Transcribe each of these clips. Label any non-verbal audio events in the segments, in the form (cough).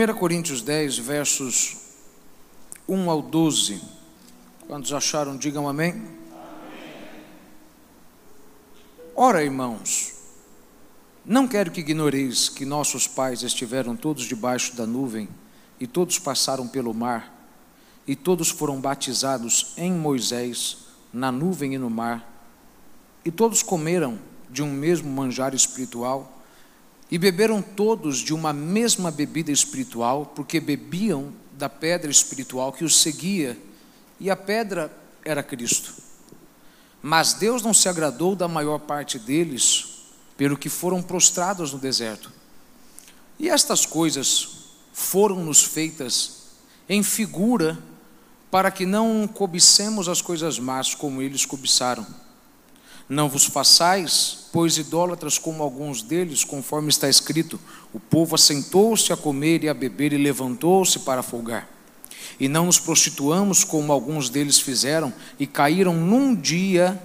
1 Coríntios 10, versos 1 ao 12. Quantos acharam, digam amém. amém. Ora, irmãos, não quero que ignoreis que nossos pais estiveram todos debaixo da nuvem, e todos passaram pelo mar, e todos foram batizados em Moisés, na nuvem e no mar, e todos comeram de um mesmo manjar espiritual, e beberam todos de uma mesma bebida espiritual, porque bebiam da pedra espiritual que os seguia, e a pedra era Cristo. Mas Deus não se agradou da maior parte deles, pelo que foram prostrados no deserto. E estas coisas foram-nos feitas em figura, para que não cobicemos as coisas más como eles cobiçaram. Não vos façais, pois idólatras como alguns deles, conforme está escrito: o povo assentou-se a comer e a beber e levantou-se para folgar. E não nos prostituamos como alguns deles fizeram e caíram num dia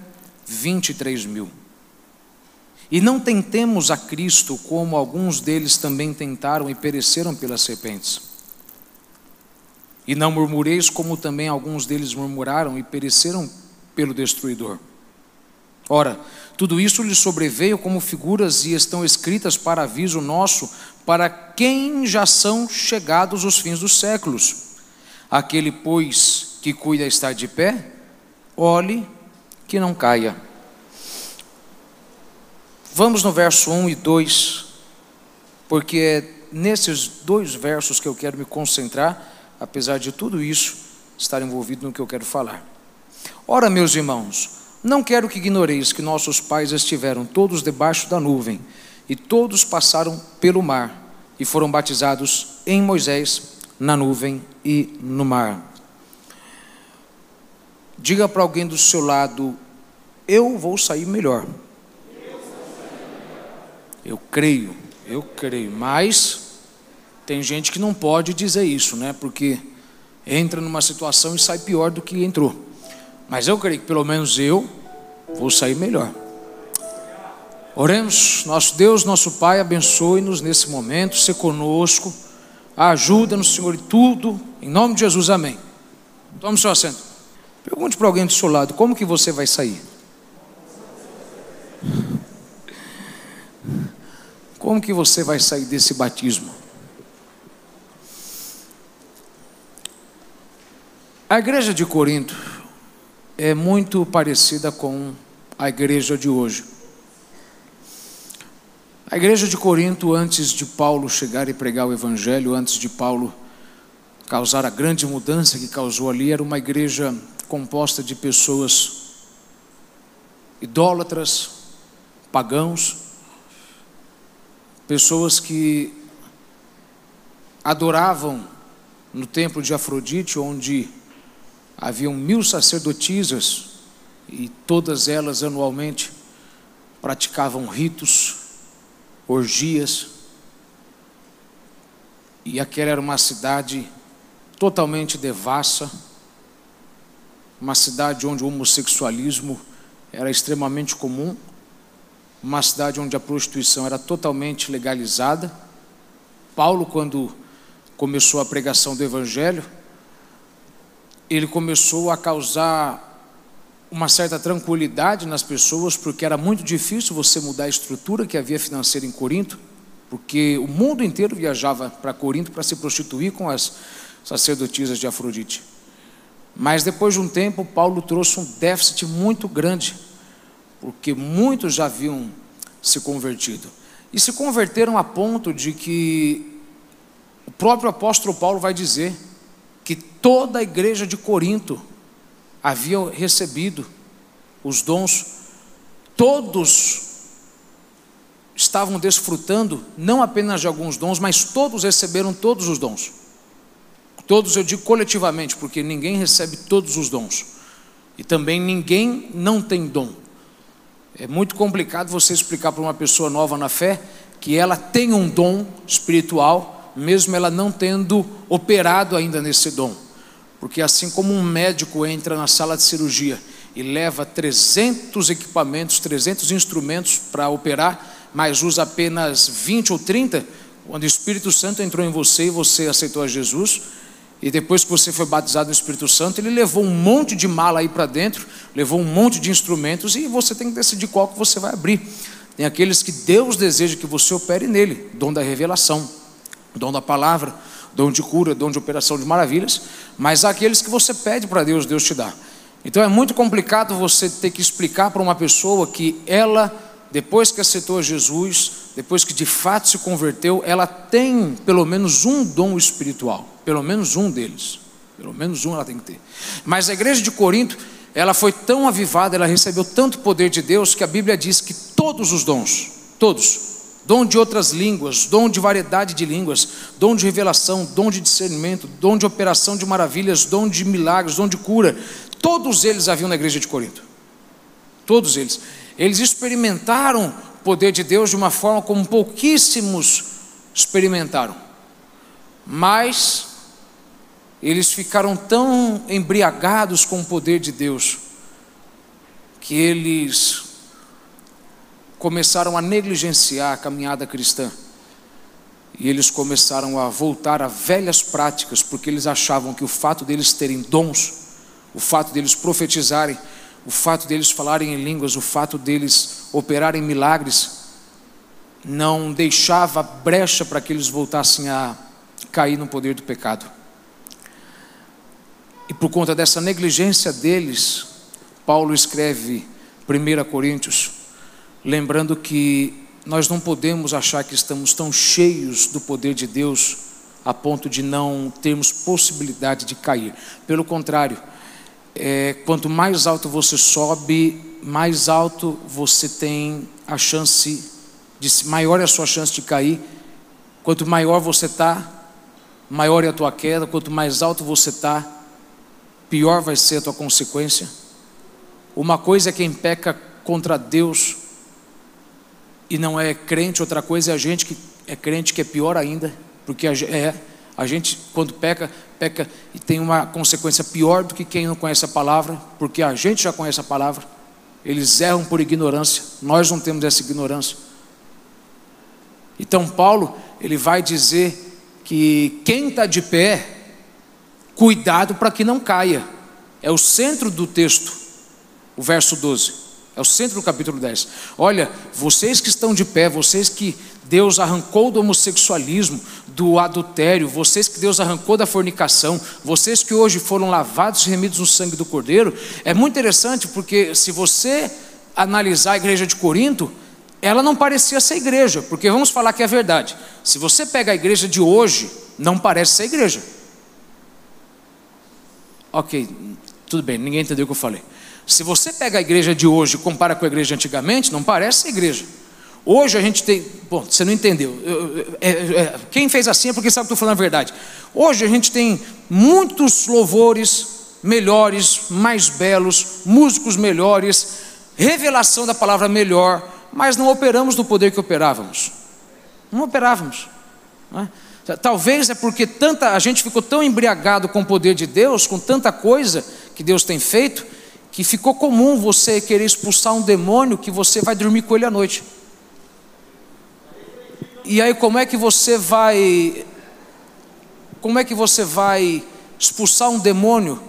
vinte e três mil. E não tentemos a Cristo como alguns deles também tentaram e pereceram pelas serpentes. E não murmureis como também alguns deles murmuraram e pereceram pelo destruidor. Ora, tudo isso lhes sobreveio como figuras e estão escritas para aviso nosso, para quem já são chegados os fins dos séculos. Aquele, pois, que cuida estar de pé, olhe que não caia. Vamos no verso 1 e 2, porque é nesses dois versos que eu quero me concentrar, apesar de tudo isso estar envolvido no que eu quero falar. Ora, meus irmãos, não quero que ignoreis que nossos pais estiveram todos debaixo da nuvem, e todos passaram pelo mar, e foram batizados em Moisés, na nuvem e no mar. Diga para alguém do seu lado: Eu vou sair melhor. Eu creio, eu creio, mas tem gente que não pode dizer isso, né? Porque entra numa situação e sai pior do que entrou. Mas eu creio que pelo menos eu vou sair melhor. Oremos, nosso Deus, nosso Pai, abençoe-nos nesse momento, se conosco, ajuda-nos, Senhor, em tudo, em nome de Jesus, amém. Tome seu assento. Pergunte para alguém do seu lado, como que você vai sair? Como que você vai sair desse batismo? A igreja de Corinto é muito parecida com a igreja de hoje. A igreja de Corinto, antes de Paulo chegar e pregar o evangelho, antes de Paulo causar a grande mudança que causou ali, era uma igreja composta de pessoas idólatras, pagãos, pessoas que adoravam no templo de Afrodite, onde haviam mil sacerdotisas e todas elas anualmente praticavam ritos, orgias, e aquela era uma cidade totalmente devassa, uma cidade onde o homossexualismo era extremamente comum uma cidade onde a prostituição era totalmente legalizada. Paulo, quando começou a pregação do Evangelho, ele começou a causar uma certa tranquilidade nas pessoas, porque era muito difícil você mudar a estrutura que havia financeira em Corinto, porque o mundo inteiro viajava para Corinto para se prostituir com as sacerdotisas de Afrodite. Mas depois de um tempo, Paulo trouxe um déficit muito grande porque muitos já haviam se convertido. E se converteram a ponto de que o próprio apóstolo Paulo vai dizer que toda a igreja de Corinto havia recebido os dons, todos estavam desfrutando não apenas de alguns dons, mas todos receberam todos os dons. Todos eu digo coletivamente, porque ninguém recebe todos os dons. E também ninguém não tem dom. É muito complicado você explicar para uma pessoa nova na fé que ela tem um dom espiritual, mesmo ela não tendo operado ainda nesse dom. Porque assim como um médico entra na sala de cirurgia e leva 300 equipamentos, 300 instrumentos para operar, mas usa apenas 20 ou 30, Quando o Espírito Santo entrou em você e você aceitou a Jesus, e depois que você foi batizado no Espírito Santo, ele levou um monte de mala aí para dentro, levou um monte de instrumentos e você tem que decidir qual que você vai abrir. Tem aqueles que Deus deseja que você opere nele, dom da revelação, dom da palavra, dom de cura, dom de operação de maravilhas, mas há aqueles que você pede para Deus, Deus te dá. Então é muito complicado você ter que explicar para uma pessoa que ela, depois que aceitou Jesus, depois que de fato se converteu, ela tem pelo menos um dom espiritual, pelo menos um deles, pelo menos um ela tem que ter. Mas a igreja de Corinto, ela foi tão avivada, ela recebeu tanto poder de Deus que a Bíblia diz que todos os dons, todos, dom de outras línguas, dom de variedade de línguas, dom de revelação, dom de discernimento, dom de operação de maravilhas, dom de milagres, dom de cura, todos eles haviam na igreja de Corinto. Todos eles. Eles experimentaram o poder de Deus de uma forma como pouquíssimos experimentaram. Mas eles ficaram tão embriagados com o poder de Deus que eles começaram a negligenciar a caminhada cristã. E eles começaram a voltar a velhas práticas, porque eles achavam que o fato deles terem dons, o fato deles profetizarem, o fato deles falarem em línguas, o fato deles operarem milagres, não deixava brecha para que eles voltassem a cair no poder do pecado. E por conta dessa negligência deles, Paulo escreve 1 Coríntios, lembrando que nós não podemos achar que estamos tão cheios do poder de Deus a ponto de não termos possibilidade de cair. Pelo contrário, é, quanto mais alto você sobe, mais alto você tem a chance de maior é a sua chance de cair. Quanto maior você está, maior é a tua queda. Quanto mais alto você está, pior vai ser a tua consequência. Uma coisa é quem peca contra Deus e não é crente, outra coisa é a gente que é crente que é pior ainda, porque a, é, a gente quando peca, peca e tem uma consequência pior do que quem não conhece a palavra, porque a gente já conhece a palavra. Eles erram por ignorância, nós não temos essa ignorância. Então Paulo, ele vai dizer que quem está de pé Cuidado para que não caia. É o centro do texto, o verso 12. É o centro do capítulo 10. Olha, vocês que estão de pé, vocês que Deus arrancou do homossexualismo, do adultério, vocês que Deus arrancou da fornicação, vocês que hoje foram lavados e remidos no sangue do Cordeiro, é muito interessante porque se você analisar a igreja de Corinto, ela não parecia ser igreja, porque vamos falar que é verdade. Se você pega a igreja de hoje, não parece ser igreja. Ok, tudo bem, ninguém entendeu o que eu falei. Se você pega a igreja de hoje e compara com a igreja antigamente, não parece igreja. Hoje a gente tem. Bom, você não entendeu. É, é, quem fez assim é porque sabe que estou falando a verdade. Hoje a gente tem muitos louvores melhores, mais belos, músicos melhores, revelação da palavra melhor, mas não operamos do poder que operávamos. Não operávamos. Não é? Talvez é porque tanta a gente ficou tão embriagado com o poder de Deus, com tanta coisa que Deus tem feito, que ficou comum você querer expulsar um demônio que você vai dormir com ele à noite. E aí como é que você vai como é que você vai expulsar um demônio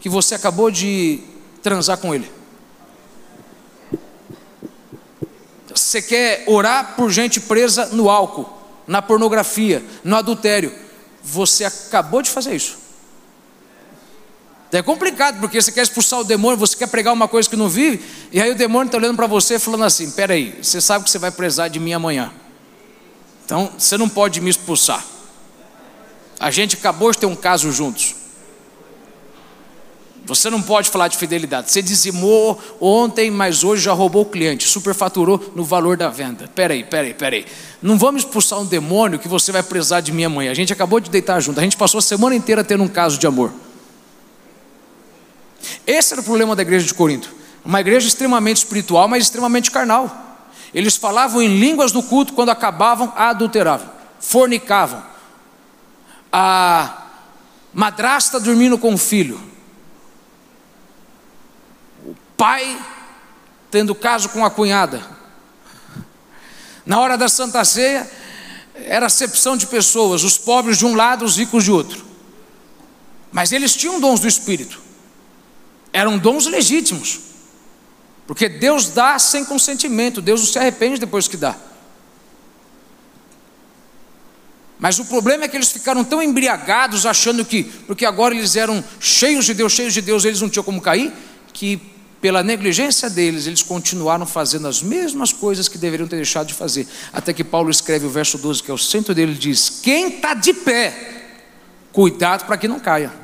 que você acabou de transar com ele? Você quer orar por gente presa no álcool? na pornografia, no adultério. Você acabou de fazer isso. É complicado, porque você quer expulsar o demônio, você quer pregar uma coisa que não vive, e aí o demônio está olhando para você falando assim: peraí, você sabe que você vai prezar de mim amanhã, então você não pode me expulsar. A gente acabou de ter um caso juntos. Você não pode falar de fidelidade. Você dizimou ontem, mas hoje já roubou o cliente, superfaturou no valor da venda. Peraí, peraí, peraí. Não vamos expulsar um demônio que você vai precisar de mim amanhã. A gente acabou de deitar junto. A gente passou a semana inteira tendo um caso de amor. Esse era o problema da igreja de Corinto. Uma igreja extremamente espiritual, mas extremamente carnal. Eles falavam em línguas no culto, quando acabavam, adulteravam, fornicavam. A madrasta dormindo com o filho pai tendo caso com a cunhada. Na hora da Santa Ceia, era acepção de pessoas, os pobres de um lado, os ricos de outro. Mas eles tinham dons do Espírito, eram dons legítimos, porque Deus dá sem consentimento, Deus não se arrepende depois que dá. Mas o problema é que eles ficaram tão embriagados, achando que, porque agora eles eram cheios de Deus, cheios de Deus, eles não tinham como cair, que pela negligência deles, eles continuaram fazendo as mesmas coisas que deveriam ter deixado de fazer. Até que Paulo escreve o verso 12, que é o centro dele, diz: Quem está de pé, cuidado para que não caia.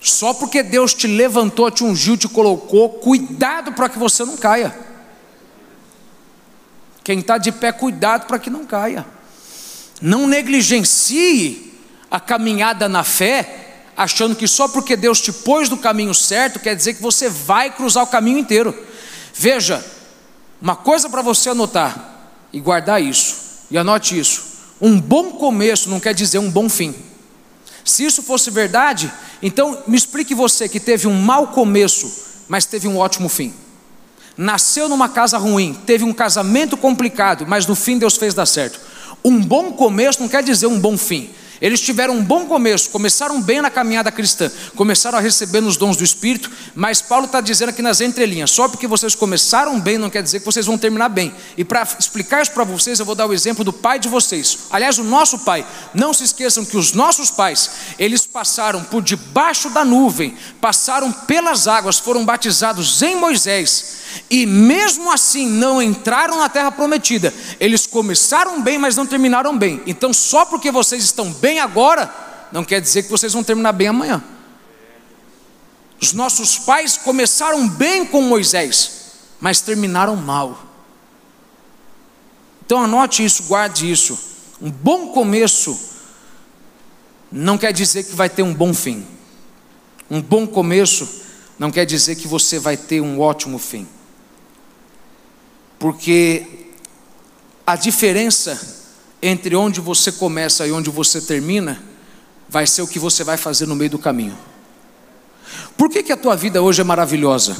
Só porque Deus te levantou, te ungiu, te colocou, cuidado para que você não caia. Quem está de pé, cuidado para que não caia. Não negligencie a caminhada na fé, achando que só porque Deus te pôs no caminho certo, quer dizer que você vai cruzar o caminho inteiro. Veja, uma coisa para você anotar e guardar isso, e anote isso: um bom começo não quer dizer um bom fim. Se isso fosse verdade, então me explique você que teve um mau começo, mas teve um ótimo fim nasceu numa casa ruim, teve um casamento complicado, mas no fim Deus fez dar certo. Um bom começo não quer dizer um bom fim. Eles tiveram um bom começo, começaram bem na caminhada cristã, começaram a receber os dons do Espírito, mas Paulo está dizendo aqui nas entrelinhas: só porque vocês começaram bem não quer dizer que vocês vão terminar bem. E para explicar isso para vocês, eu vou dar o exemplo do pai de vocês. Aliás, o nosso pai. Não se esqueçam que os nossos pais, eles passaram por debaixo da nuvem, passaram pelas águas, foram batizados em Moisés e mesmo assim não entraram na terra prometida. Eles começaram bem, mas não terminaram bem. Então, só porque vocês estão bem agora, não quer dizer que vocês vão terminar bem amanhã. Os nossos pais começaram bem com Moisés, mas terminaram mal. Então anote isso, guarde isso. Um bom começo não quer dizer que vai ter um bom fim. Um bom começo não quer dizer que você vai ter um ótimo fim porque a diferença entre onde você começa e onde você termina vai ser o que você vai fazer no meio do caminho. Por que, que a tua vida hoje é maravilhosa?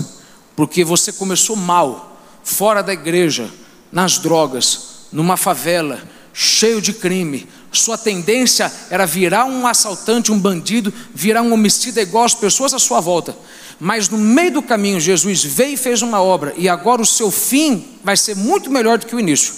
Porque você começou mal, fora da igreja, nas drogas, numa favela, cheio de crime. Sua tendência era virar um assaltante, um bandido, virar um homicida igual as pessoas à sua volta mas no meio do caminho Jesus veio e fez uma obra, e agora o seu fim vai ser muito melhor do que o início.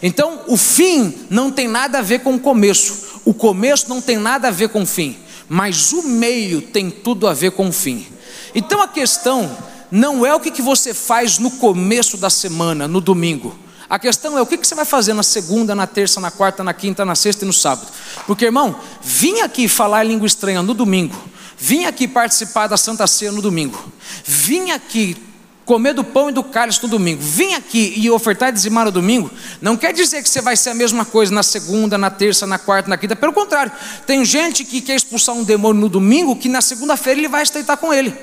Então, o fim não tem nada a ver com o começo, o começo não tem nada a ver com o fim, mas o meio tem tudo a ver com o fim. Então, a questão não é o que você faz no começo da semana, no domingo. A questão é o que você vai fazer na segunda, na terça, na quarta, na quinta, na sexta e no sábado. Porque, irmão, vim aqui falar língua estranha no domingo Vim aqui participar da Santa Ceia no domingo. Vim aqui comer do pão e do cálice no domingo. Vim aqui e ofertar e dizimar no domingo. Não quer dizer que você vai ser a mesma coisa na segunda, na terça, na quarta, na quinta. Pelo contrário, tem gente que quer expulsar um demônio no domingo que na segunda-feira ele vai estreitar com ele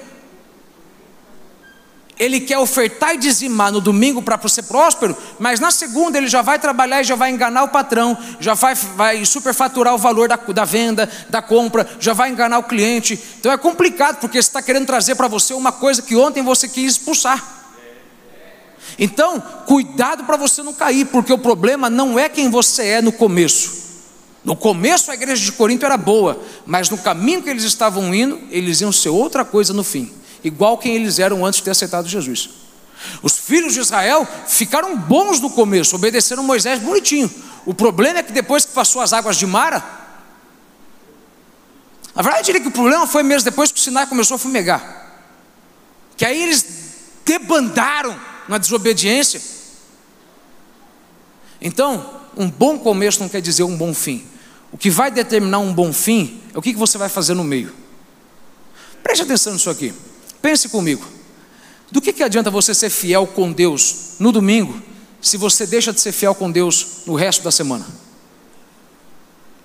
ele quer ofertar e dizimar no domingo para ser próspero, mas na segunda ele já vai trabalhar e já vai enganar o patrão, já vai, vai superfaturar o valor da, da venda, da compra, já vai enganar o cliente. Então é complicado, porque você está querendo trazer para você uma coisa que ontem você quis expulsar. Então, cuidado para você não cair, porque o problema não é quem você é no começo. No começo a igreja de Corinto era boa, mas no caminho que eles estavam indo, eles iam ser outra coisa no fim igual quem eles eram antes de ter aceitado Jesus. Os filhos de Israel ficaram bons no começo, obedeceram Moisés bonitinho. O problema é que depois que passou as águas de Mara, na verdade eu diria que o problema foi mesmo depois que o Sinai começou a fumegar. Que aí eles debandaram na desobediência. Então, um bom começo não quer dizer um bom fim. O que vai determinar um bom fim é o que você vai fazer no meio. Preste atenção nisso aqui. Pense comigo. Do que, que adianta você ser fiel com Deus no domingo, se você deixa de ser fiel com Deus no resto da semana?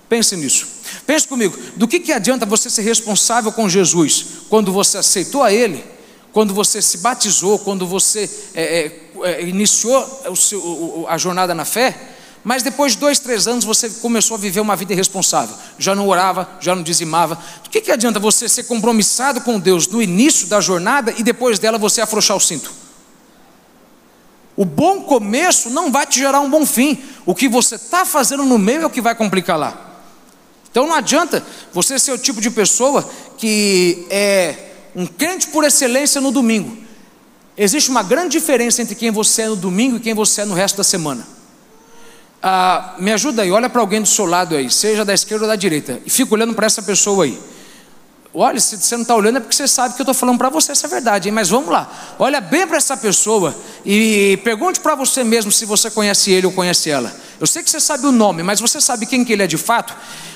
Pense nisso. Pense comigo. Do que, que adianta você ser responsável com Jesus quando você aceitou a Ele, quando você se batizou, quando você é, é, é iniciou seu, a jornada na fé? Mas depois de dois, três anos você começou a viver uma vida irresponsável. Já não orava, já não dizimava. O que, que adianta você ser compromissado com Deus no início da jornada e depois dela você afrouxar o cinto? O bom começo não vai te gerar um bom fim. O que você está fazendo no meio é o que vai complicar lá. Então não adianta você ser o tipo de pessoa que é um crente por excelência no domingo. Existe uma grande diferença entre quem você é no domingo e quem você é no resto da semana. Ah, me ajuda aí, olha para alguém do seu lado aí, seja da esquerda ou da direita, e fica olhando para essa pessoa aí. Olha, se você não está olhando é porque você sabe que eu estou falando para você essa é verdade, hein? mas vamos lá. Olha bem para essa pessoa e pergunte para você mesmo se você conhece ele ou conhece ela. Eu sei que você sabe o nome, mas você sabe quem que ele é de fato?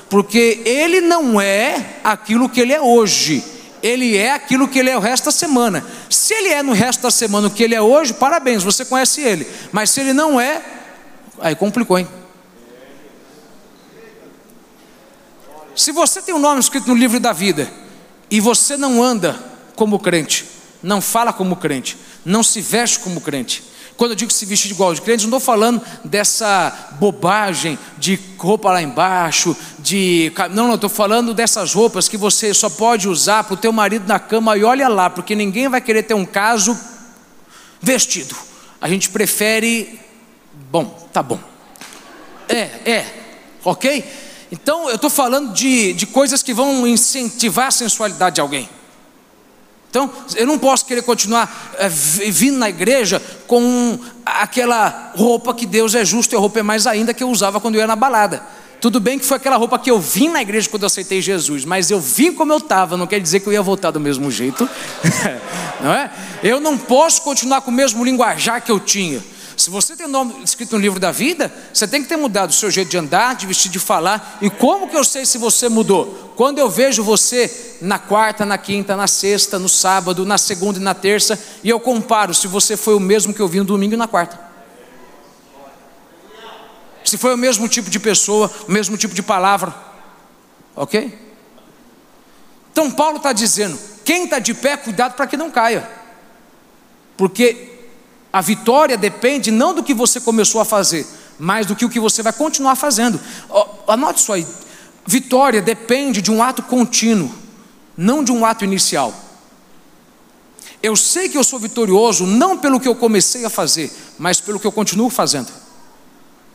Porque ele não é aquilo que ele é hoje. Ele é aquilo que ele é o resto da semana. Se ele é no resto da semana o que ele é hoje, parabéns, você conhece ele. Mas se ele não é, aí complicou, hein? Se você tem um nome escrito no livro da vida, e você não anda como crente, não fala como crente, não se veste como crente. Quando eu digo se vestir igual de crente, não estou falando dessa bobagem de roupa lá embaixo, de. Não, não, estou falando dessas roupas que você só pode usar para o teu marido na cama e olha lá, porque ninguém vai querer ter um caso vestido. A gente prefere. Bom, tá bom. É, é, ok? Então eu estou falando de, de coisas que vão incentivar a sensualidade de alguém. Então eu não posso querer continuar é, vindo na igreja com aquela roupa que Deus é justo e a roupa é mais ainda que eu usava quando eu ia na balada. Tudo bem que foi aquela roupa que eu vim na igreja quando eu aceitei Jesus, mas eu vim como eu estava, não quer dizer que eu ia voltar do mesmo jeito, (laughs) não é? Eu não posso continuar com o mesmo linguajar que eu tinha. Se você tem nome escrito no livro da vida, você tem que ter mudado o seu jeito de andar, de vestir, de falar. E como que eu sei se você mudou? Quando eu vejo você na quarta, na quinta, na sexta, no sábado, na segunda e na terça, e eu comparo se você foi o mesmo que eu vi no domingo e na quarta. Se foi o mesmo tipo de pessoa, o mesmo tipo de palavra. Ok? Então Paulo está dizendo: quem está de pé, cuidado para que não caia. Porque a vitória depende não do que você começou a fazer, mas do que o que você vai continuar fazendo. Anote isso aí. Vitória depende de um ato contínuo, não de um ato inicial. Eu sei que eu sou vitorioso não pelo que eu comecei a fazer, mas pelo que eu continuo fazendo.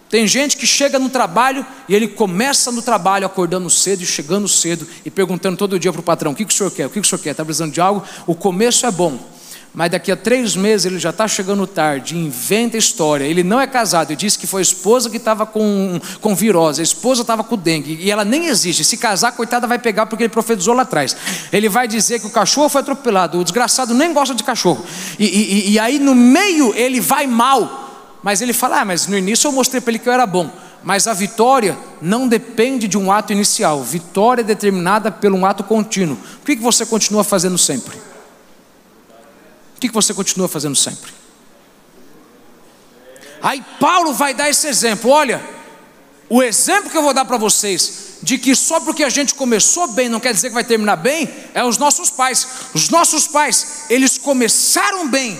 Tem gente que chega no trabalho e ele começa no trabalho acordando cedo e chegando cedo e perguntando todo dia para o patrão: o que, que o senhor quer? O que, que o senhor quer? Está precisando de algo? O começo é bom, mas daqui a três meses ele já está chegando tarde, inventa história. Ele não é casado e disse que foi a esposa que estava com, com virose, a esposa estava com dengue, e ela nem existe. Se casar, coitada, vai pegar porque ele profetizou lá atrás. Ele vai dizer que o cachorro foi atropelado, o desgraçado nem gosta de cachorro. E, e, e aí no meio ele vai mal, mas ele fala: Ah, mas no início eu mostrei para ele que eu era bom. Mas a vitória não depende de um ato inicial, vitória é determinada por um ato contínuo. Que, que você continua fazendo sempre? Que você continua fazendo sempre? Aí Paulo vai dar esse exemplo. Olha, o exemplo que eu vou dar para vocês de que só porque a gente começou bem não quer dizer que vai terminar bem, é os nossos pais. Os nossos pais, eles começaram bem,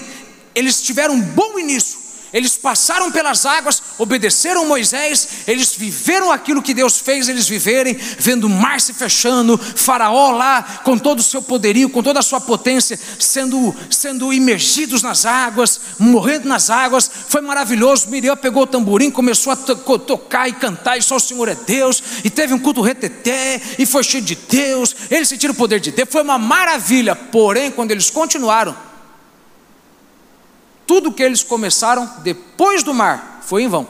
eles tiveram um bom início, eles passaram pelas águas, obedeceram Moisés, eles viveram aquilo que Deus fez eles viverem, vendo o mar se fechando, Faraó lá com todo o seu poderio, com toda a sua potência, sendo, sendo imergidos nas águas, morrendo nas águas. Foi maravilhoso. Miriam pegou o tamborim, começou a to tocar e cantar, e só o Senhor é Deus, e teve um culto reteté, e foi cheio de Deus. Eles sentiram o poder de Deus, foi uma maravilha. Porém, quando eles continuaram, tudo que eles começaram depois do mar foi em vão.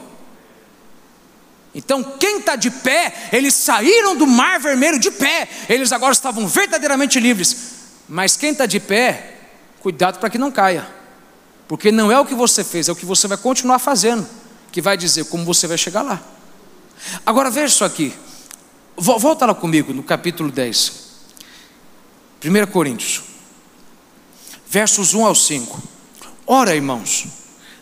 Então, quem está de pé, eles saíram do mar vermelho de pé, eles agora estavam verdadeiramente livres. Mas quem está de pé, cuidado para que não caia, porque não é o que você fez, é o que você vai continuar fazendo, que vai dizer como você vai chegar lá. Agora veja isso aqui, volta lá comigo no capítulo 10, 1 Coríntios, versos 1 ao 5. Ora, irmãos,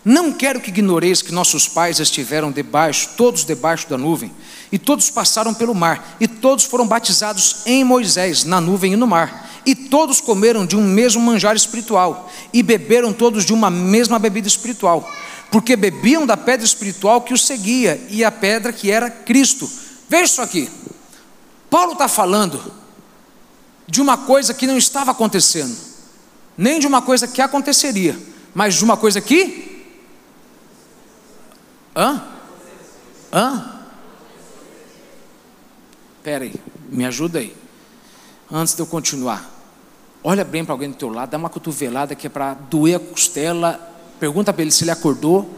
não quero que ignoreis que nossos pais estiveram debaixo, todos debaixo da nuvem, e todos passaram pelo mar, e todos foram batizados em Moisés, na nuvem e no mar, e todos comeram de um mesmo manjar espiritual, e beberam todos de uma mesma bebida espiritual, porque bebiam da pedra espiritual que os seguia, e a pedra que era Cristo. Veja isso aqui. Paulo está falando de uma coisa que não estava acontecendo, nem de uma coisa que aconteceria mas de uma coisa que Hã? Hã? Pera aí, me ajuda aí. Antes de eu continuar. Olha bem para alguém do teu lado, dá uma cotovelada que é para doer a costela. Pergunta para ele se ele acordou.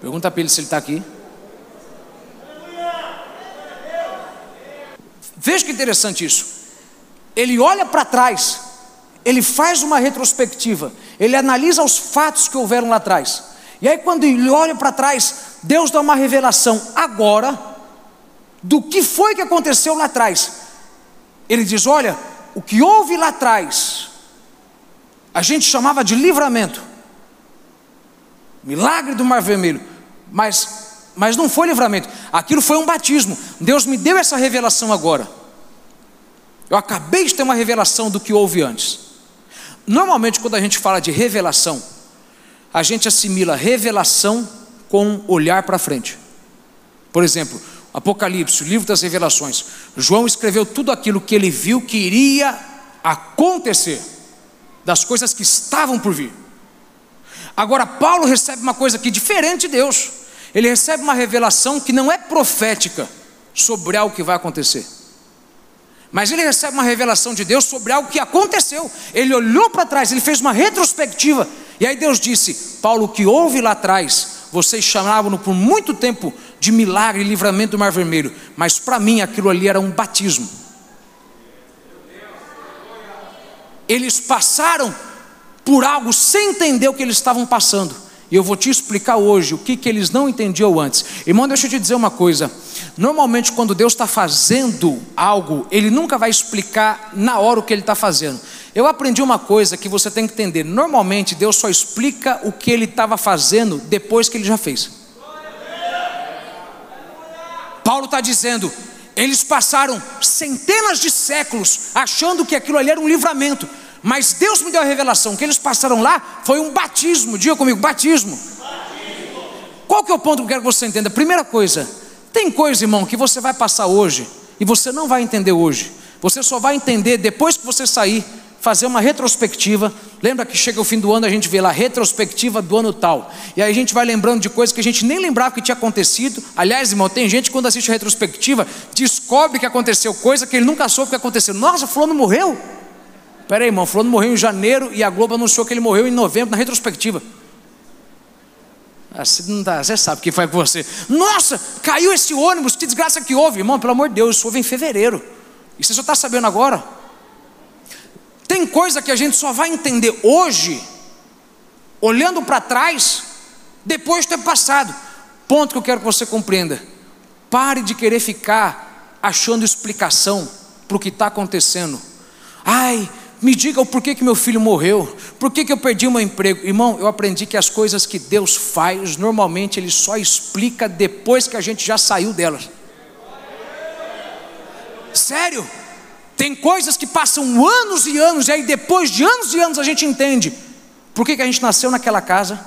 Pergunta para ele se ele está aqui. Veja que interessante isso. Ele olha para trás, ele faz uma retrospectiva, ele analisa os fatos que houveram lá atrás. E aí, quando ele olha para trás, Deus dá uma revelação agora do que foi que aconteceu lá atrás. Ele diz: Olha, o que houve lá atrás, a gente chamava de livramento, milagre do Mar Vermelho, mas, mas não foi livramento, aquilo foi um batismo. Deus me deu essa revelação agora. Eu acabei de ter uma revelação do que houve antes. Normalmente, quando a gente fala de revelação, a gente assimila revelação com olhar para frente. Por exemplo, Apocalipse, o livro das revelações. João escreveu tudo aquilo que ele viu que iria acontecer, das coisas que estavam por vir. Agora, Paulo recebe uma coisa aqui diferente de Deus. Ele recebe uma revelação que não é profética sobre algo que vai acontecer. Mas ele recebe uma revelação de Deus sobre algo que aconteceu. Ele olhou para trás, ele fez uma retrospectiva. E aí Deus disse: Paulo, o que houve lá atrás, vocês chamavam por muito tempo de milagre e livramento do Mar Vermelho, mas para mim aquilo ali era um batismo. Eles passaram por algo sem entender o que eles estavam passando. E eu vou te explicar hoje o que, que eles não entendiam antes. Irmão, deixa eu te dizer uma coisa. Normalmente, quando Deus está fazendo algo, Ele nunca vai explicar na hora o que Ele está fazendo. Eu aprendi uma coisa que você tem que entender. Normalmente, Deus só explica o que Ele estava fazendo depois que Ele já fez. Paulo está dizendo: eles passaram centenas de séculos achando que aquilo ali era um livramento. Mas Deus me deu a revelação que eles passaram lá foi um batismo. Diga comigo, batismo. batismo. Qual que é o ponto que eu quero que você entenda? Primeira coisa, tem coisa, irmão, que você vai passar hoje e você não vai entender hoje. Você só vai entender depois que você sair, fazer uma retrospectiva. Lembra que chega o fim do ano, a gente vê lá retrospectiva do ano tal. E aí a gente vai lembrando de coisas que a gente nem lembrava que tinha acontecido. Aliás, irmão, tem gente que quando assiste a retrospectiva descobre que aconteceu coisa que ele nunca soube que aconteceu. Nossa, fulano morreu. Pera aí, irmão, fulano morreu em janeiro e a Globo anunciou que ele morreu em novembro na retrospectiva. Você, não dá, você sabe o que foi com você. Nossa, caiu esse ônibus, que desgraça que houve. Irmão, pelo amor de Deus, isso houve em fevereiro. E você só está sabendo agora. Tem coisa que a gente só vai entender hoje, olhando para trás, depois de ter passado. Ponto que eu quero que você compreenda. Pare de querer ficar achando explicação para o que está acontecendo. Ai, me diga o porquê que meu filho morreu, por que eu perdi o meu emprego. Irmão, eu aprendi que as coisas que Deus faz, normalmente Ele só explica depois que a gente já saiu delas. Sério, tem coisas que passam anos e anos, e aí depois de anos e anos a gente entende. Por que, que a gente nasceu naquela casa,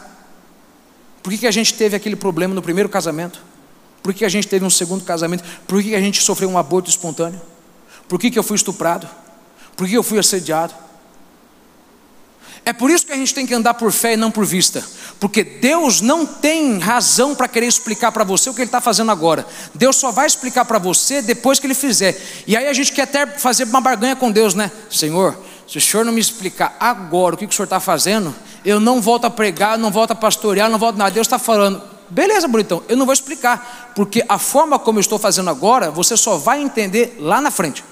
por que, que a gente teve aquele problema no primeiro casamento, por que, que a gente teve um segundo casamento, por que, que a gente sofreu um aborto espontâneo, por que, que eu fui estuprado. Porque eu fui assediado. É por isso que a gente tem que andar por fé e não por vista. Porque Deus não tem razão para querer explicar para você o que Ele está fazendo agora. Deus só vai explicar para você depois que Ele fizer. E aí a gente quer até fazer uma barganha com Deus, né? Senhor, se o Senhor não me explicar agora o que, o Senhor está fazendo, eu não volto a pregar, não volto a pastorear, não volto nada. Deus está falando. Beleza, bonitão, eu não vou explicar. Porque a forma como eu estou fazendo agora, você só vai entender lá na frente.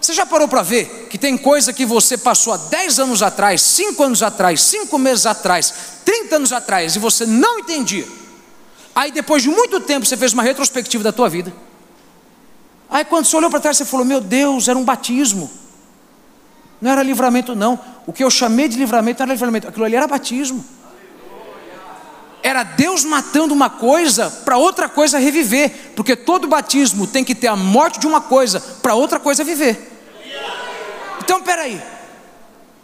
Você já parou para ver que tem coisa que você passou há 10 anos atrás, 5 anos atrás, 5 meses atrás, 30 anos atrás e você não entendia? Aí depois de muito tempo você fez uma retrospectiva da tua vida. Aí quando você olhou para trás você falou: "Meu Deus, era um batismo". Não era livramento não. O que eu chamei de livramento não era livramento, aquilo ali era batismo. Era Deus matando uma coisa para outra coisa reviver, porque todo batismo tem que ter a morte de uma coisa para outra coisa viver. Então, peraí.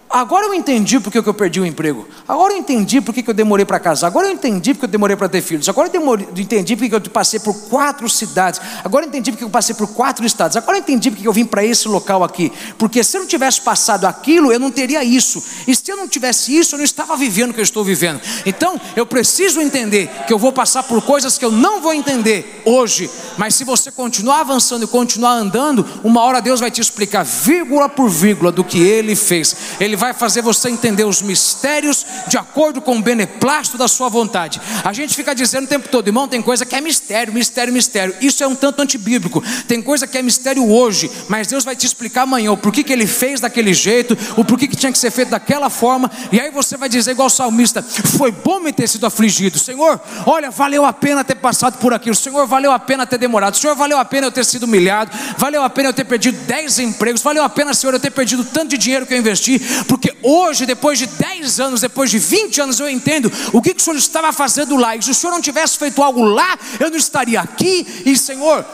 Agora eu entendi porque eu perdi o emprego. Agora eu entendi porque eu demorei para casar. Agora eu entendi porque eu demorei para ter filhos. Agora eu demorei, entendi porque eu passei por quatro cidades. Agora eu entendi porque eu passei por quatro estados. Agora eu entendi porque eu vim para esse local aqui. Porque se eu não tivesse passado aquilo, eu não teria isso. E se eu não tivesse isso, eu não estava vivendo o que eu estou vivendo. Então eu preciso entender que eu vou passar por coisas que eu não vou entender hoje. Mas se você continuar avançando e continuar andando, uma hora Deus vai te explicar vírgula por vírgula do que Ele fez. Ele ele vai fazer você entender os mistérios de acordo com o beneplácito da sua vontade. A gente fica dizendo o tempo todo, irmão, tem coisa que é mistério, mistério, mistério. Isso é um tanto antibíblico. Tem coisa que é mistério hoje, mas Deus vai te explicar amanhã o porquê que ele fez daquele jeito, o porquê que tinha que ser feito daquela forma, e aí você vai dizer igual o salmista: foi bom me ter sido afligido, Senhor. Olha, valeu a pena ter passado por aquilo, Senhor, valeu a pena ter demorado, Senhor, valeu a pena eu ter sido humilhado, valeu a pena eu ter perdido 10 empregos, valeu a pena, Senhor, eu ter perdido tanto de dinheiro que eu investi, porque hoje, depois de 10 anos, depois de 20 anos, eu entendo o que, que o Senhor estava fazendo lá. E se o Senhor não tivesse feito algo lá, eu não estaria aqui. E Senhor,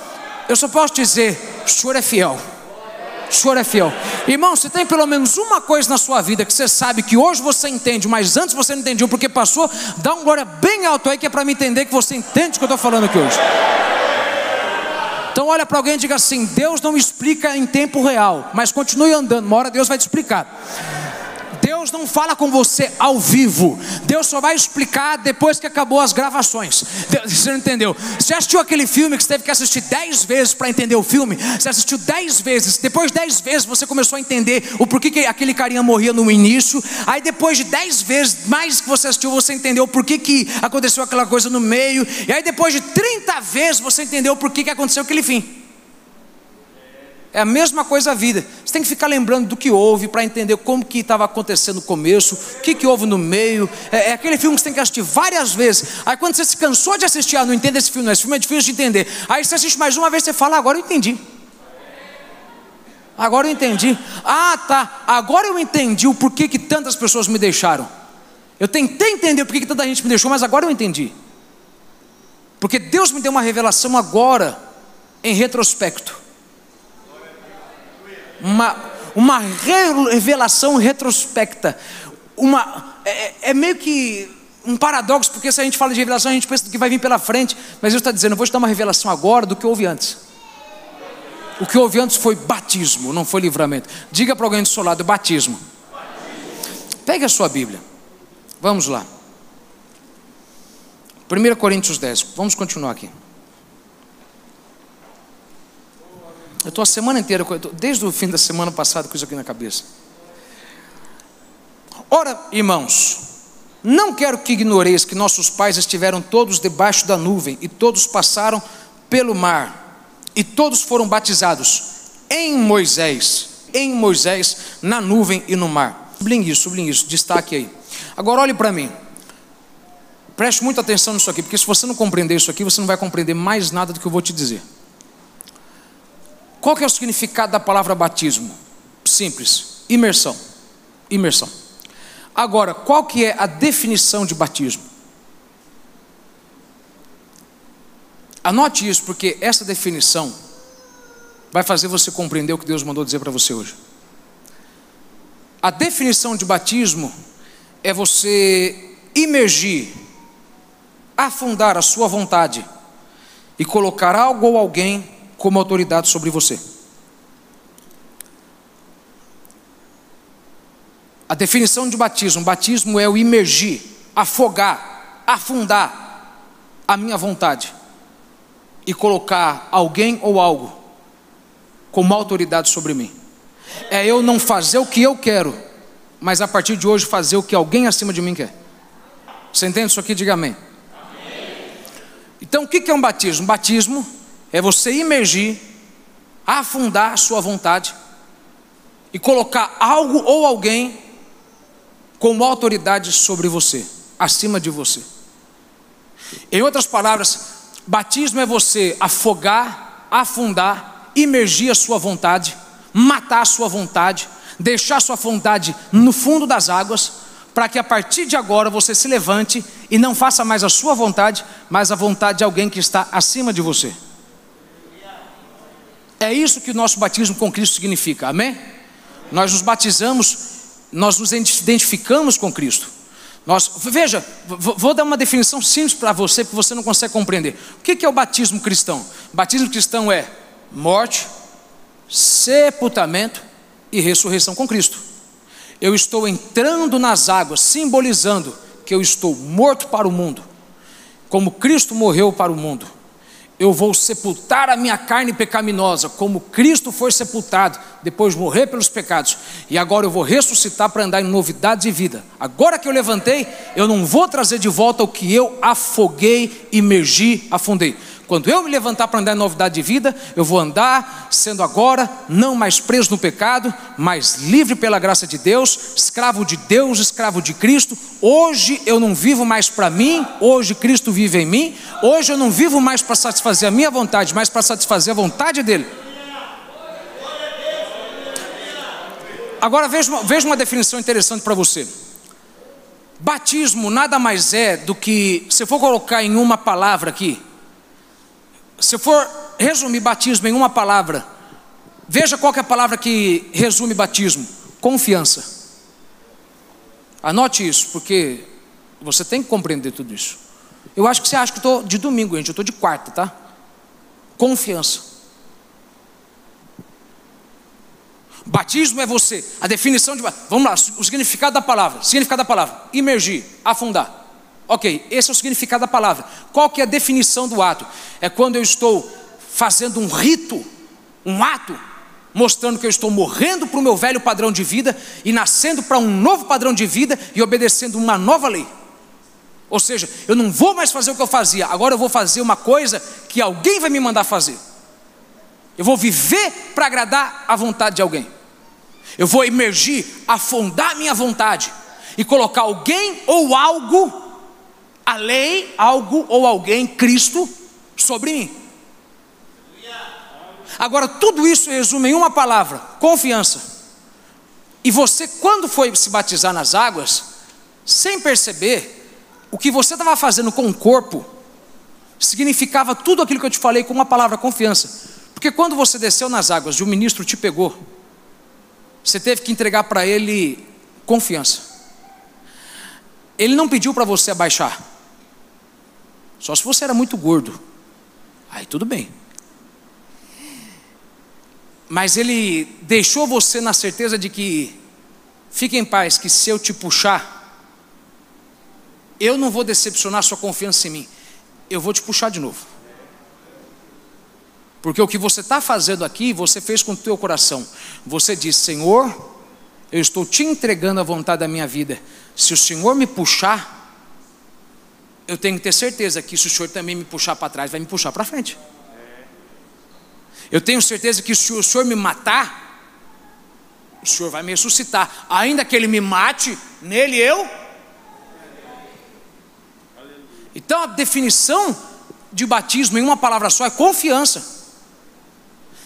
eu só posso dizer: o Senhor é fiel. O Senhor é fiel. Irmão, você tem pelo menos uma coisa na sua vida que você sabe que hoje você entende, mas antes você não entendia porque passou. Dá um glória bem alto aí que é para me entender que você entende o que eu estou falando aqui hoje. Então olha para alguém e diga assim: Deus não explica em tempo real, mas continue andando, uma hora Deus vai te explicar. Deus não fala com você ao vivo. Deus só vai explicar depois que acabou as gravações. Você não entendeu? Você assistiu aquele filme que você teve que assistir dez vezes para entender o filme? Você assistiu dez vezes. Depois de dez vezes você começou a entender o porquê que aquele carinha morria no início. Aí depois de dez vezes mais que você assistiu, você entendeu por que, que aconteceu aquela coisa no meio. E aí depois de 30 vezes você entendeu por que, que aconteceu aquele fim. É a mesma coisa a vida. Você tem que ficar lembrando do que houve para entender como que estava acontecendo no começo, o que, que houve no meio. É, é, aquele filme que você tem que assistir várias vezes. Aí quando você se cansou de assistir, ah, não entende esse filme, não, esse filme é difícil de entender. Aí você assiste mais uma vez, você fala, agora eu entendi. Agora eu entendi. Ah, tá. Agora eu entendi o porquê que tantas pessoas me deixaram. Eu tentei entender porquê que tanta gente me deixou, mas agora eu entendi. Porque Deus me deu uma revelação agora, em retrospecto uma, uma revelação retrospecta. Uma, é, é, meio que um paradoxo, porque se a gente fala de revelação, a gente pensa que vai vir pela frente, mas Deus está dizendo: eu vou te dar uma revelação agora do que houve antes. O que houve antes foi batismo, não foi livramento. Diga para alguém do seu lado: batismo. Pegue a sua Bíblia. Vamos lá. 1 Coríntios 10. Vamos continuar aqui. Eu estou a semana inteira, desde o fim da semana passada, com isso aqui na cabeça. Ora, irmãos, não quero que ignoreis que nossos pais estiveram todos debaixo da nuvem e todos passaram pelo mar e todos foram batizados em Moisés, em Moisés, na nuvem e no mar. Sublinhe isso, sublinhe isso, destaque aí. Agora olhe para mim. Preste muita atenção nisso aqui, porque se você não compreender isso aqui, você não vai compreender mais nada do que eu vou te dizer. Qual que é o significado da palavra batismo? Simples, imersão. Imersão. Agora, qual que é a definição de batismo? Anote isso, porque essa definição vai fazer você compreender o que Deus mandou dizer para você hoje. A definição de batismo é você imergir, afundar a sua vontade e colocar algo ou alguém como autoridade sobre você. A definição de batismo: batismo é o imergir, afogar, afundar a minha vontade e colocar alguém ou algo como autoridade sobre mim. É eu não fazer o que eu quero, mas a partir de hoje fazer o que alguém acima de mim quer. Você entende isso aqui? Diga amém. amém. Então, o que é um batismo? Batismo é você imergir, afundar a sua vontade e colocar algo ou alguém como autoridade sobre você, acima de você. Em outras palavras, batismo é você afogar, afundar, imergir a sua vontade, matar a sua vontade, deixar a sua vontade no fundo das águas, para que a partir de agora você se levante e não faça mais a sua vontade, mas a vontade de alguém que está acima de você. É isso que o nosso batismo com Cristo significa, amém? Nós nos batizamos nós nos identificamos com Cristo. Nós, veja, vou dar uma definição simples para você, porque você não consegue compreender. O que é o batismo cristão? Batismo cristão é morte, sepultamento e ressurreição com Cristo. Eu estou entrando nas águas, simbolizando que eu estou morto para o mundo, como Cristo morreu para o mundo eu vou sepultar a minha carne pecaminosa, como Cristo foi sepultado, depois de morrer pelos pecados, e agora eu vou ressuscitar para andar em novidade de vida. Agora que eu levantei, eu não vou trazer de volta o que eu afoguei, imergi, afundei. Quando eu me levantar para andar em novidade de vida, eu vou andar sendo agora não mais preso no pecado, mas livre pela graça de Deus, escravo de Deus, escravo de Cristo. Hoje eu não vivo mais para mim, hoje Cristo vive em mim. Hoje eu não vivo mais para satisfazer a minha vontade, mas para satisfazer a vontade dele. Agora veja uma, veja uma definição interessante para você. Batismo nada mais é do que, se eu for colocar em uma palavra aqui, se for resumir batismo em uma palavra, veja qual é a palavra que resume batismo: confiança. Anote isso, porque você tem que compreender tudo isso. Eu acho que você acha que eu estou de domingo, gente, eu estou de quarta, tá? Confiança. Batismo é você, a definição de. Vamos lá, o significado da palavra. Significado da palavra: imergir, afundar. Ok, esse é o significado da palavra. Qual que é a definição do ato? É quando eu estou fazendo um rito, um ato, mostrando que eu estou morrendo para o meu velho padrão de vida e nascendo para um novo padrão de vida e obedecendo uma nova lei. Ou seja, eu não vou mais fazer o que eu fazia, agora eu vou fazer uma coisa que alguém vai me mandar fazer. Eu vou viver para agradar a vontade de alguém. Eu vou emergir, afundar minha vontade e colocar alguém ou algo a lei, algo ou alguém, Cristo, sobre mim. Agora, tudo isso resume em uma palavra: confiança. E você, quando foi se batizar nas águas, sem perceber, o que você estava fazendo com o corpo, significava tudo aquilo que eu te falei com uma palavra: confiança. Porque quando você desceu nas águas e o ministro te pegou, você teve que entregar para ele confiança. Ele não pediu para você abaixar. Só se você era muito gordo. Aí tudo bem. Mas ele deixou você na certeza de que fique em paz, que se eu te puxar, eu não vou decepcionar sua confiança em mim. Eu vou te puxar de novo. Porque o que você está fazendo aqui, você fez com o teu coração. Você diz, Senhor, eu estou te entregando a vontade da minha vida. Se o Senhor me puxar, eu tenho que ter certeza que se o Senhor também me puxar para trás, vai me puxar para frente. Eu tenho certeza que se o Senhor me matar, o Senhor vai me ressuscitar. Ainda que Ele me mate, nele eu. Então a definição de batismo em uma palavra só é confiança.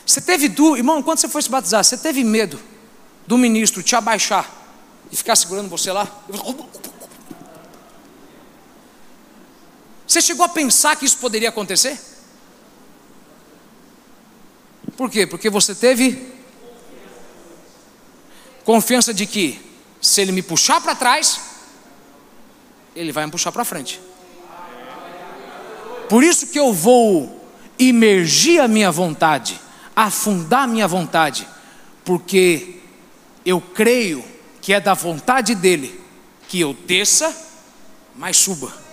Você teve dúvida, irmão, quando você foi se batizar, você teve medo do ministro te abaixar e ficar segurando você lá? Você chegou a pensar que isso poderia acontecer? Por quê? Porque você teve confiança de que se ele me puxar para trás, ele vai me puxar para frente. Por isso que eu vou imergir a minha vontade, afundar a minha vontade, porque eu creio que é da vontade dele que eu desça, mas suba.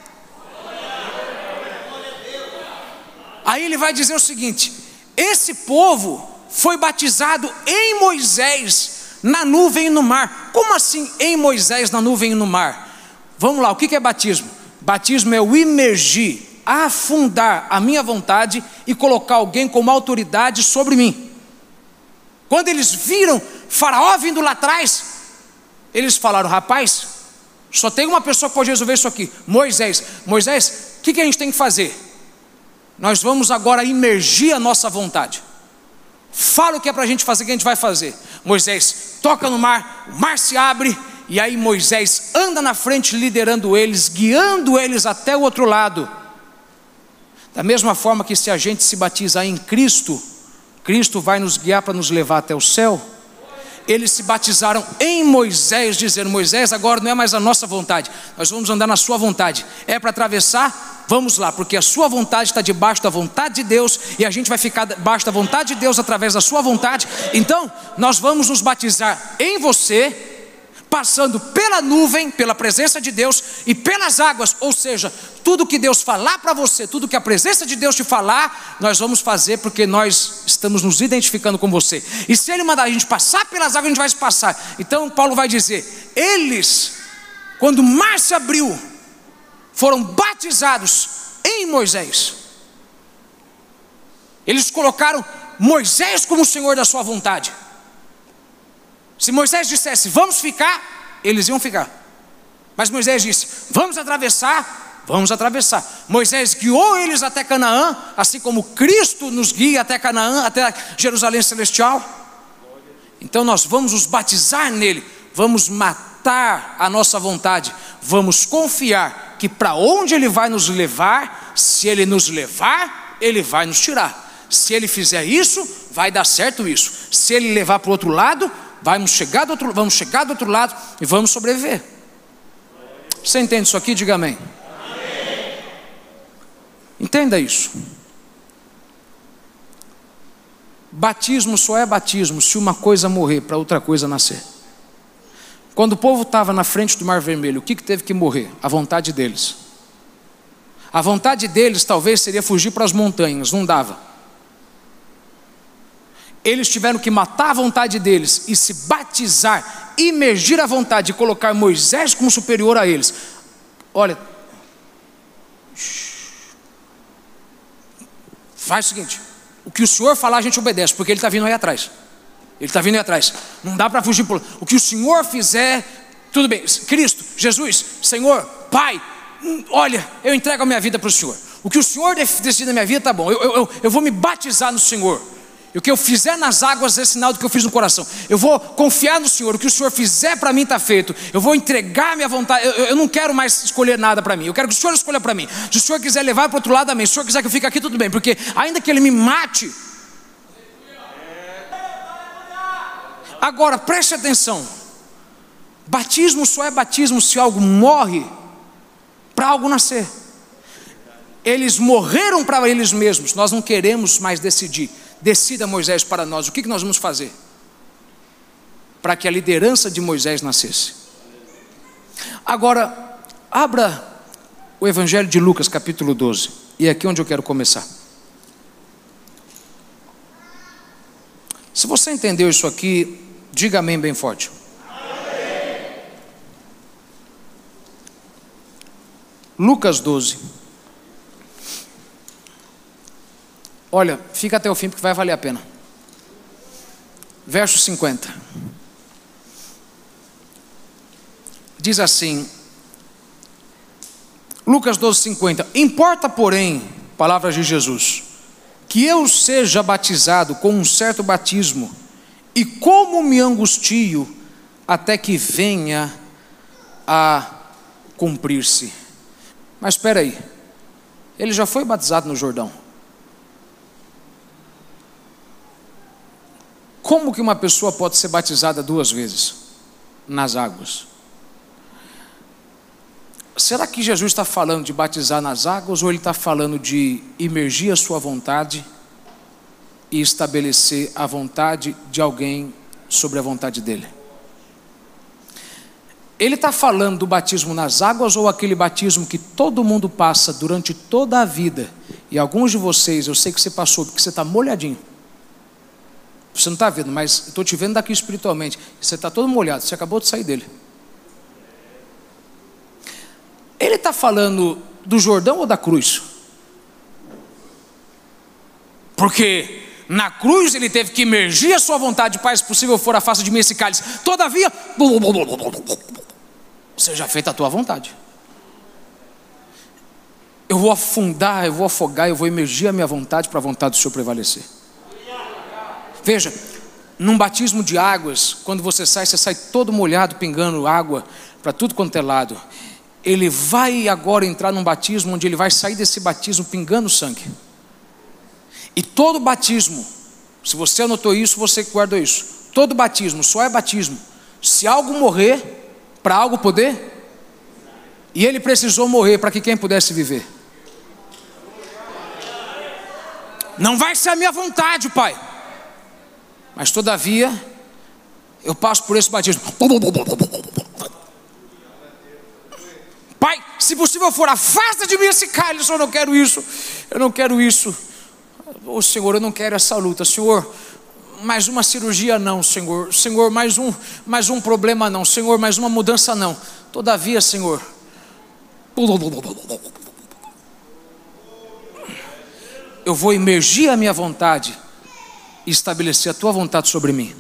Aí ele vai dizer o seguinte: esse povo foi batizado em Moisés na nuvem e no mar. Como assim em Moisés na nuvem e no mar? Vamos lá, o que é batismo? Batismo é o imergir, afundar a minha vontade e colocar alguém como autoridade sobre mim. Quando eles viram Faraó vindo lá atrás, eles falaram: rapaz, só tem uma pessoa que pode resolver isso aqui: Moisés. Moisés, o que, que a gente tem que fazer? Nós vamos agora imergir a nossa vontade. Fala o que é para a gente fazer, que a gente vai fazer. Moisés toca no mar, o mar se abre, e aí Moisés anda na frente, liderando eles, guiando eles até o outro lado. Da mesma forma que se a gente se batizar em Cristo, Cristo vai nos guiar para nos levar até o céu. Eles se batizaram em Moisés, dizendo: Moisés, agora não é mais a nossa vontade, nós vamos andar na Sua vontade. É para atravessar? Vamos lá, porque a Sua vontade está debaixo da vontade de Deus e a gente vai ficar debaixo da vontade de Deus através da Sua vontade. Então, nós vamos nos batizar em você passando pela nuvem, pela presença de Deus e pelas águas, ou seja, tudo que Deus falar para você, tudo que a presença de Deus te falar, nós vamos fazer porque nós estamos nos identificando com você. E se Ele mandar a gente passar pelas águas, a gente vai passar. Então Paulo vai dizer: eles, quando o mar se abriu, foram batizados em Moisés. Eles colocaram Moisés como o Senhor da sua vontade. Se Moisés dissesse, vamos ficar, eles iam ficar. Mas Moisés disse, vamos atravessar, vamos atravessar. Moisés guiou eles até Canaã, assim como Cristo nos guia até Canaã, até Jerusalém Celestial. Então nós vamos nos batizar nele, vamos matar a nossa vontade, vamos confiar que para onde ele vai nos levar, se ele nos levar, ele vai nos tirar. Se ele fizer isso, vai dar certo isso. Se ele levar para o outro lado, Vamos chegar, do outro, vamos chegar do outro lado e vamos sobreviver. Você entende isso aqui? Diga amém. Entenda isso. Batismo só é batismo se uma coisa morrer para outra coisa nascer. Quando o povo estava na frente do Mar Vermelho, o que, que teve que morrer? A vontade deles. A vontade deles talvez seria fugir para as montanhas, não dava eles tiveram que matar a vontade deles e se batizar, imergir a vontade e colocar Moisés como superior a eles. Olha, faz o seguinte: o que o Senhor falar a gente obedece, porque Ele está vindo aí atrás. Ele está vindo aí atrás. Não dá para fugir por. O que o Senhor fizer, tudo bem. Cristo, Jesus, Senhor, Pai, hum, olha, eu entrego a minha vida para o Senhor. O que o Senhor decide na minha vida, tá bom. Eu, eu, eu vou me batizar no Senhor. E o que eu fizer nas águas é sinal do que eu fiz no coração. Eu vou confiar no Senhor. O que o Senhor fizer para mim está feito. Eu vou entregar minha vontade. Eu, eu não quero mais escolher nada para mim. Eu quero que o Senhor escolha para mim. Se o Senhor quiser levar para outro lado, amém. Se o Senhor quiser que eu fique aqui, tudo bem. Porque ainda que Ele me mate. Agora, preste atenção. Batismo só é batismo se algo morre para algo nascer. Eles morreram para eles mesmos. Nós não queremos mais decidir. Decida Moisés para nós, o que nós vamos fazer? Para que a liderança de Moisés nascesse. Agora, abra o Evangelho de Lucas, capítulo 12, e é aqui onde eu quero começar. Se você entendeu isso aqui, diga amém bem forte. Amém. Lucas 12. Olha, fica até o fim porque vai valer a pena. Verso 50. Diz assim, Lucas 12, 50. Importa, porém, palavras de Jesus, que eu seja batizado com um certo batismo, e como me angustio até que venha a cumprir-se. Mas espera aí, ele já foi batizado no Jordão. Como que uma pessoa pode ser batizada duas vezes nas águas? Será que Jesus está falando de batizar nas águas ou ele está falando de imergir a sua vontade e estabelecer a vontade de alguém sobre a vontade dele? Ele está falando do batismo nas águas ou aquele batismo que todo mundo passa durante toda a vida? E alguns de vocês, eu sei que você passou porque você está molhadinho. Você não está vendo, mas estou te vendo daqui espiritualmente. Você está todo molhado, você acabou de sair dele. Ele está falando do Jordão ou da cruz? Porque na cruz ele teve que emergir a sua vontade, Pai, se possível for, afasta de mim esse cálice. Todavia, seja feita a tua vontade. Eu vou afundar, eu vou afogar, eu vou emergir a minha vontade para a vontade do Senhor prevalecer. Veja, num batismo de águas, quando você sai, você sai todo molhado, pingando água para tudo quanto é lado. Ele vai agora entrar num batismo onde ele vai sair desse batismo pingando sangue. E todo batismo, se você anotou isso, você guardou isso. todo batismo só é batismo se algo morrer para algo poder. E ele precisou morrer para que quem pudesse viver. Não vai ser a minha vontade, Pai. Mas todavia, eu passo por esse batismo. Pai, se possível for, afasta de mim esse cálice, eu não quero isso, eu não quero isso. Ô oh, Senhor, eu não quero essa luta, Senhor. Mais uma cirurgia não, Senhor. Senhor, mais um, mais um problema não. Senhor, mais uma mudança não. Todavia, Senhor, eu vou emergir a minha vontade e estabelecer a tua vontade sobre mim.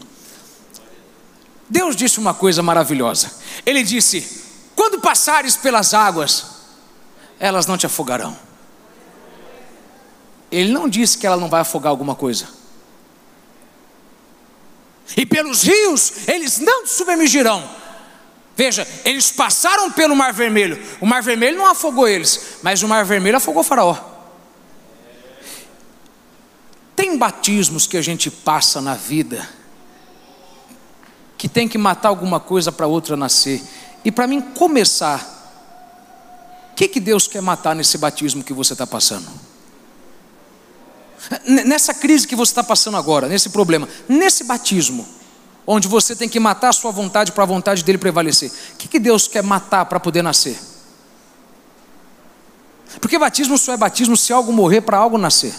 Deus disse uma coisa maravilhosa. Ele disse: Quando passares pelas águas, elas não te afogarão. Ele não disse que ela não vai afogar alguma coisa. E pelos rios, eles não te submergirão. Veja, eles passaram pelo Mar Vermelho. O Mar Vermelho não afogou eles, mas o Mar Vermelho afogou Faraó. Tem batismos que a gente passa na vida que tem que matar alguma coisa para outra nascer. E para mim começar, o que, que Deus quer matar nesse batismo que você está passando? Nessa crise que você está passando agora, nesse problema, nesse batismo, onde você tem que matar a sua vontade para a vontade dele prevalecer. O que, que Deus quer matar para poder nascer? Porque batismo só é batismo se algo morrer para algo nascer.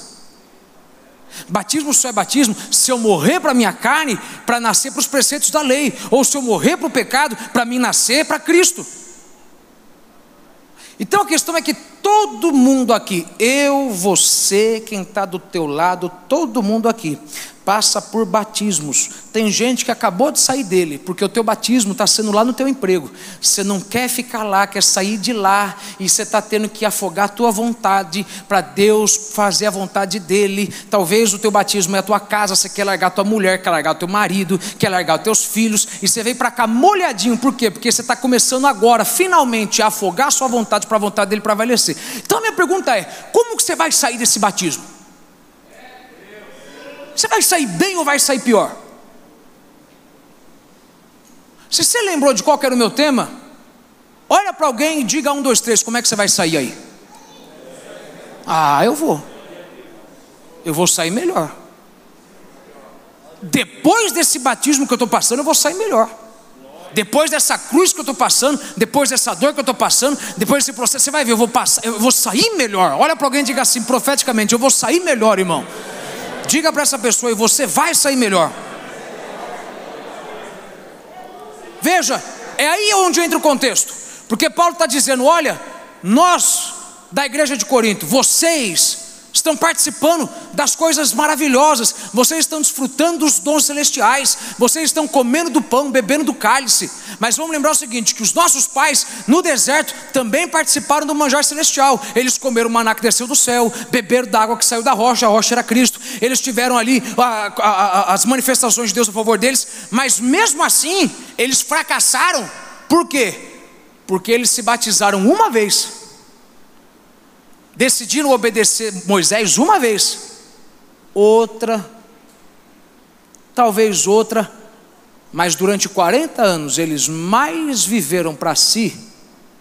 Batismo só é batismo se eu morrer para a minha carne, para nascer para os preceitos da lei, ou se eu morrer para o pecado, para mim nascer para Cristo. Então a questão é que todo mundo aqui, eu, você, quem está do teu lado, todo mundo aqui, passa por batismos. Tem gente que acabou de sair dele, porque o teu batismo está sendo lá no teu emprego. Você não quer ficar lá, quer sair de lá, e você está tendo que afogar a tua vontade para Deus fazer a vontade dele. Talvez o teu batismo é a tua casa, você quer largar a tua mulher, quer largar o teu marido, quer largar os teus filhos, e você veio para cá molhadinho, por quê? Porque você está começando agora, finalmente, a afogar a sua vontade para a vontade dele prevalecer. Então a minha pergunta é: como que você vai sair desse batismo? Você vai sair bem ou vai sair pior? Se você lembrou de qual era o meu tema, olha para alguém e diga um, dois, três, como é que você vai sair aí? Ah, eu vou. Eu vou sair melhor. Depois desse batismo que eu estou passando, eu vou sair melhor. Depois dessa cruz que eu estou passando, depois dessa dor que eu estou passando, depois desse processo, você vai ver, eu vou passar, eu vou sair melhor. Olha para alguém e diga assim, profeticamente, eu vou sair melhor, irmão. Diga para essa pessoa e você vai sair melhor. Veja, é aí onde entra o contexto, porque Paulo está dizendo: olha, nós da igreja de Corinto, vocês estão participando das coisas maravilhosas, vocês estão desfrutando dos dons celestiais, vocês estão comendo do pão, bebendo do cálice. Mas vamos lembrar o seguinte: que os nossos pais no deserto também participaram do manjar celestial. Eles comeram o maná que desceu do céu, beberam da água que saiu da rocha, a rocha era Cristo. Eles tiveram ali a, a, a, as manifestações de Deus a favor deles, mas mesmo assim, eles fracassaram. Por quê? Porque eles se batizaram uma vez decidiram obedecer Moisés uma vez, outra, talvez outra, mas durante 40 anos eles mais viveram para si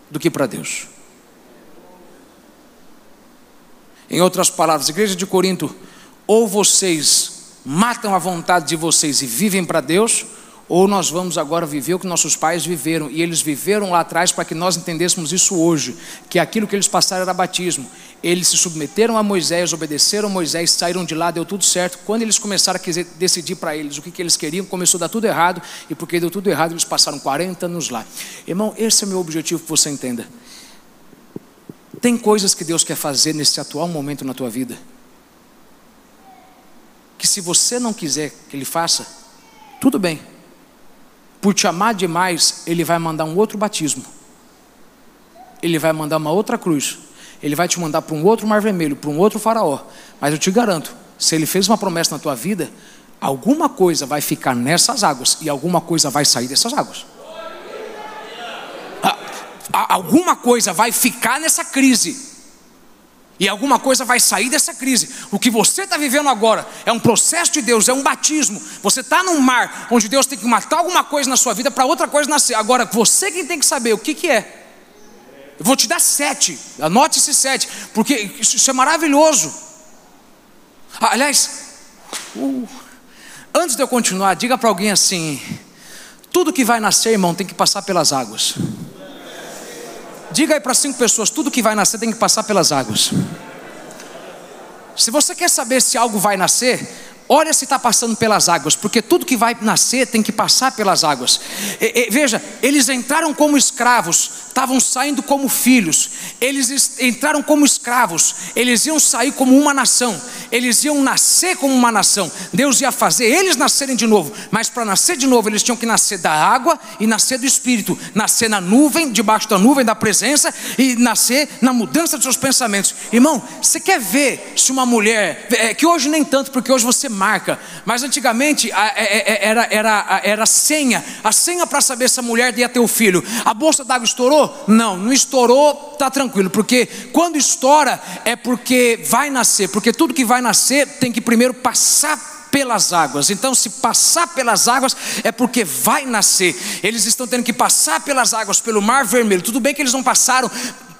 do que para Deus. Em outras palavras, igreja de Corinto, ou vocês matam a vontade de vocês e vivem para Deus, ou nós vamos agora viver o que nossos pais viveram, e eles viveram lá atrás para que nós entendêssemos isso hoje, que aquilo que eles passaram era batismo. Eles se submeteram a Moisés, obedeceram a Moisés, saíram de lá, deu tudo certo. Quando eles começaram a decidir para eles o que, que eles queriam, começou a dar tudo errado, e porque deu tudo errado, eles passaram 40 anos lá. Irmão, esse é o meu objetivo que você entenda. Tem coisas que Deus quer fazer nesse atual momento na tua vida, que se você não quiser que Ele faça, tudo bem por te amar demais, Ele vai mandar um outro batismo. Ele vai mandar uma outra cruz. Ele vai te mandar para um outro mar vermelho, para um outro faraó. Mas eu te garanto, se Ele fez uma promessa na tua vida, alguma coisa vai ficar nessas águas e alguma coisa vai sair dessas águas. alguma coisa vai ficar nessa crise E alguma coisa vai sair dessa crise. O que você está vivendo agora é um processo de Deus, é um batismo. Você está num mar onde Deus tem que matar alguma coisa na sua vida para outra coisa nascer. Agora, você quem tem que saber o que, que é. Eu vou te dar sete, anote esses sete, porque isso é maravilhoso. Ah, aliás, uh, antes de eu continuar, diga para alguém assim: tudo que vai nascer, irmão, tem que passar pelas águas. Diga aí para cinco pessoas: tudo que vai nascer tem que passar pelas águas. Se você quer saber se algo vai nascer, olha se está passando pelas águas, porque tudo que vai nascer tem que passar pelas águas. E, e, veja, eles entraram como escravos, estavam saindo como filhos, eles entraram como escravos, eles iam sair como uma nação, eles iam nascer como uma nação. Deus ia fazer eles nascerem de novo, mas para nascer de novo, eles tinham que nascer da água e nascer do espírito, nascer na nuvem, debaixo da nuvem da presença e nascer na mudança dos seus pensamentos. Irmão, você quer ver se uma mulher, é, que hoje nem tanto, porque hoje você marca, mas antigamente é, é, era, era, era senha, a senha para saber se a mulher ia ter o filho. A bolsa d'água estourou? Não, não estourou, tá tranquilo, porque quando estoura é porque vai nascer, porque tudo que vai nascer tem que primeiro passar pelas águas. Então, se passar pelas águas, é porque vai nascer. Eles estão tendo que passar pelas águas, pelo Mar Vermelho. Tudo bem que eles não passaram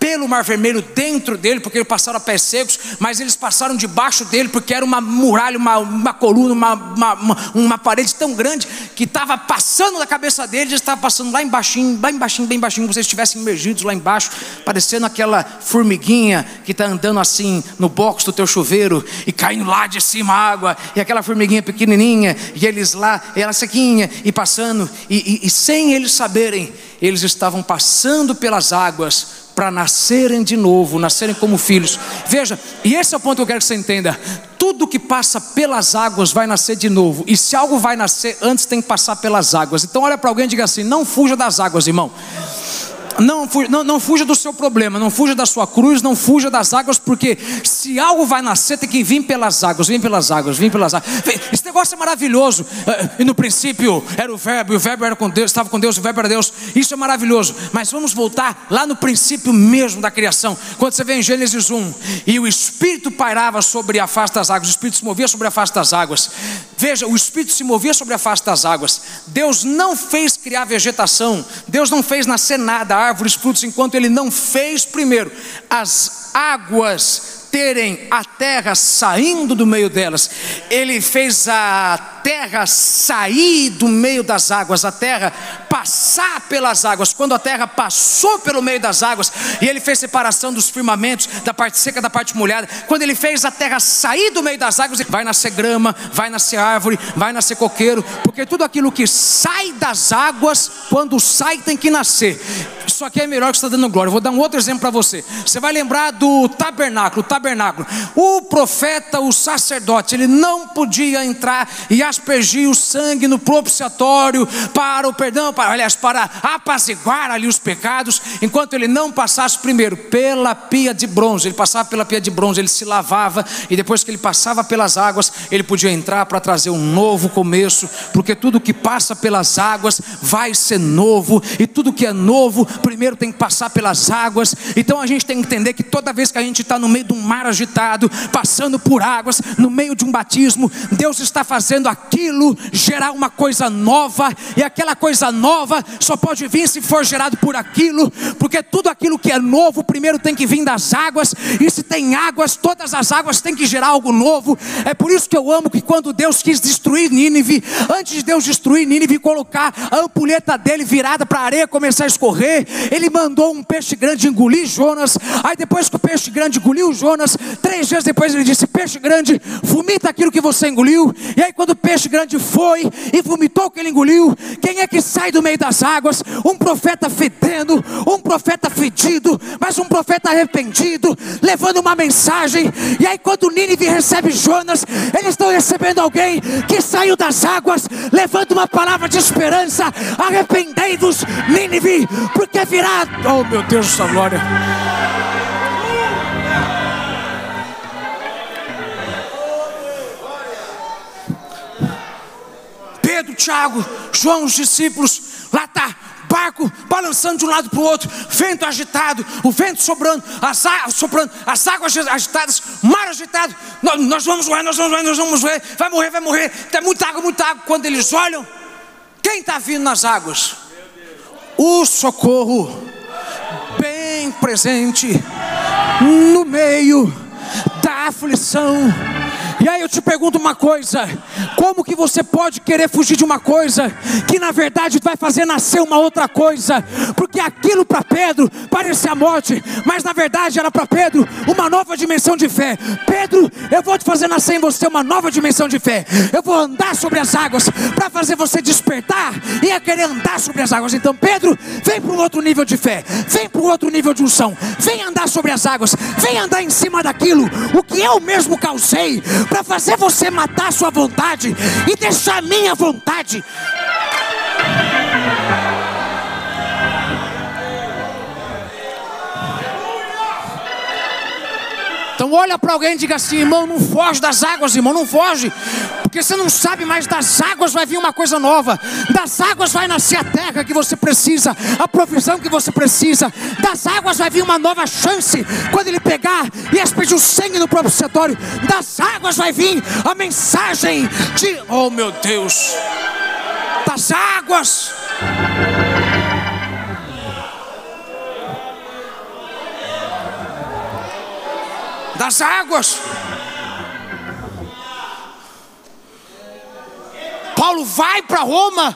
pelo Mar Vermelho dentro dele, porque eles passaram a pés secos, mas eles passaram debaixo dele, porque era uma muralha, uma, uma coluna, uma, uma, uma, parede tão grande que estava passando da cabeça deles, estava passando lá embaixo, lá embaixo, bem baixinho, como se estivessem imergidos lá embaixo, parecendo aquela formiguinha que está andando assim no box do teu chuveiro e caindo lá de cima água, e aquela formiguinha pequenininha, e eles lá, ela sequinha, e passando, e, e, e sem eles saberem, eles estavam passando pelas águas para nascerem de novo, nascerem como filhos. Veja, e esse é o ponto que eu quero que você entenda: tudo que passa pelas águas vai nascer de novo, e se algo vai nascer antes, tem que passar pelas águas. Então, olha para alguém e diga assim: não fuja das águas, irmão. Não, não, não fuja do seu problema, não fuja da sua cruz, não fuja das águas, porque se algo vai nascer, tem que vir pelas águas, vem pelas águas, vem pelas águas. Esse negócio é maravilhoso. Eh, e no princípio era o verbo, e o verbo era com Deus, estava com Deus, o verbo era Deus. Isso é maravilhoso. Mas vamos voltar lá no princípio mesmo da criação. Quando você vê em Gênesis 1, e o Espírito pairava sobre a face das águas, o Espírito se movia sobre a face das águas. Veja, o Espírito se movia sobre a face das águas. Deus não fez criar vegetação, Deus não fez nascer nada árvores, frutos, enquanto ele não fez primeiro as águas terem a terra saindo do meio delas. Ele fez a terra sair do meio das águas, a terra passar pelas águas. Quando a terra passou pelo meio das águas, e ele fez separação dos firmamentos, da parte seca da parte molhada. Quando ele fez a terra sair do meio das águas, vai nascer grama, vai nascer árvore, vai nascer coqueiro, porque tudo aquilo que sai das águas, quando sai, tem que nascer. Isso aqui é melhor que está dando glória. Eu vou dar um outro exemplo para você. Você vai lembrar do tabernáculo. O tabernáculo. O profeta, o sacerdote, ele não podia entrar e aspergir o sangue no propiciatório para o perdão, para, aliás, para apaziguar ali os pecados, enquanto ele não passasse primeiro pela pia de bronze. Ele passava pela pia de bronze, ele se lavava e depois que ele passava pelas águas, ele podia entrar para trazer um novo começo, porque tudo que passa pelas águas vai ser novo e tudo que é novo primeiro tem que passar pelas águas. Então a gente tem que entender que toda vez que a gente está no meio de um mar agitado, passando por águas, no meio de um batismo, Deus está fazendo aquilo gerar uma coisa nova, e aquela coisa nova só pode vir se for gerado por aquilo, porque tudo aquilo que é novo primeiro tem que vir das águas, e se tem águas, todas as águas têm que gerar algo novo. É por isso que eu amo que quando Deus quis destruir Nínive, antes de Deus destruir Nínive e colocar a ampulheta dele virada para a areia começar a escorrer, ele mandou um peixe grande engolir Jonas. Aí depois que o peixe grande engoliu Jonas, três dias depois ele disse: Peixe grande, vomita aquilo que você engoliu. E aí quando o peixe grande foi e vomitou o que ele engoliu, quem é que sai do meio das águas? Um profeta fedendo, um profeta fedido, mas um profeta arrependido, levando uma mensagem. E aí quando Nínive recebe Jonas, eles estão recebendo alguém que saiu das águas, levando uma palavra de esperança. Arrependei-vos, Nínive, porque virá. Oh meu Deus, sua glória. Pedro, Tiago, João, os discípulos, lá está, barco balançando de um lado para o outro, vento agitado, o vento sobrando, as, soprando, as águas agitadas, mar agitado. Nós, nós vamos morrer, nós vamos morrer, nós vamos morrer, vai morrer, vai morrer. Tem muita água, muita água. Quando eles olham, quem está vindo nas águas? O socorro, bem presente, no meio da aflição e aí eu te pergunto uma coisa: como que você pode querer fugir de uma coisa que na verdade vai fazer nascer uma outra coisa? Porque aquilo para Pedro parecia a morte, mas na verdade era para Pedro uma nova dimensão de fé. Pedro, eu vou te fazer nascer em você uma nova dimensão de fé. Eu vou andar sobre as águas para fazer você despertar e a querer andar sobre as águas. Então, Pedro, vem para um outro nível de fé, vem para um outro nível de unção, vem andar sobre as águas, vem andar em cima daquilo, o que eu mesmo causei para fazer você matar a sua vontade e deixar a minha vontade. Então olha para alguém e diga assim, irmão, não foge das águas, irmão, não foge. Porque você não sabe, mas das águas vai vir uma coisa nova. Das águas vai nascer a terra que você precisa, a provisão que você precisa. Das águas vai vir uma nova chance quando ele pegar e aspergir o sangue no próprio setório. Das águas vai vir a mensagem de, oh meu Deus, das águas. Das águas. Paulo vai para Roma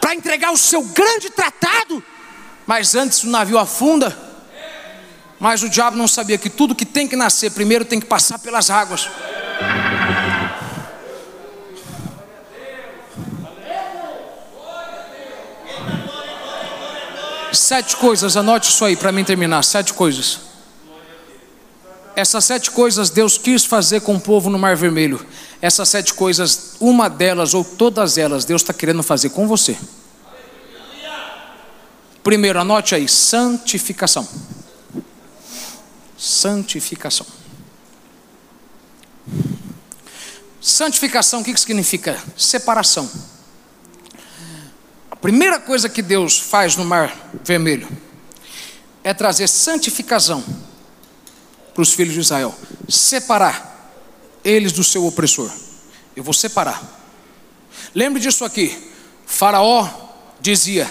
para entregar o seu grande tratado, mas antes o navio afunda. Mas o diabo não sabia que tudo que tem que nascer primeiro tem que passar pelas águas. Sete coisas, anote isso aí para mim terminar. Sete coisas. Essas sete coisas Deus quis fazer com o povo no Mar Vermelho. Essas sete coisas, uma delas ou todas elas, Deus está querendo fazer com você. Primeiro, anote aí: santificação. Santificação. Santificação, o que, que significa? Separação. A primeira coisa que Deus faz no Mar Vermelho é trazer santificação para os filhos de Israel: separar eles do seu opressor. Eu vou separar. Lembre disso aqui. Faraó dizia: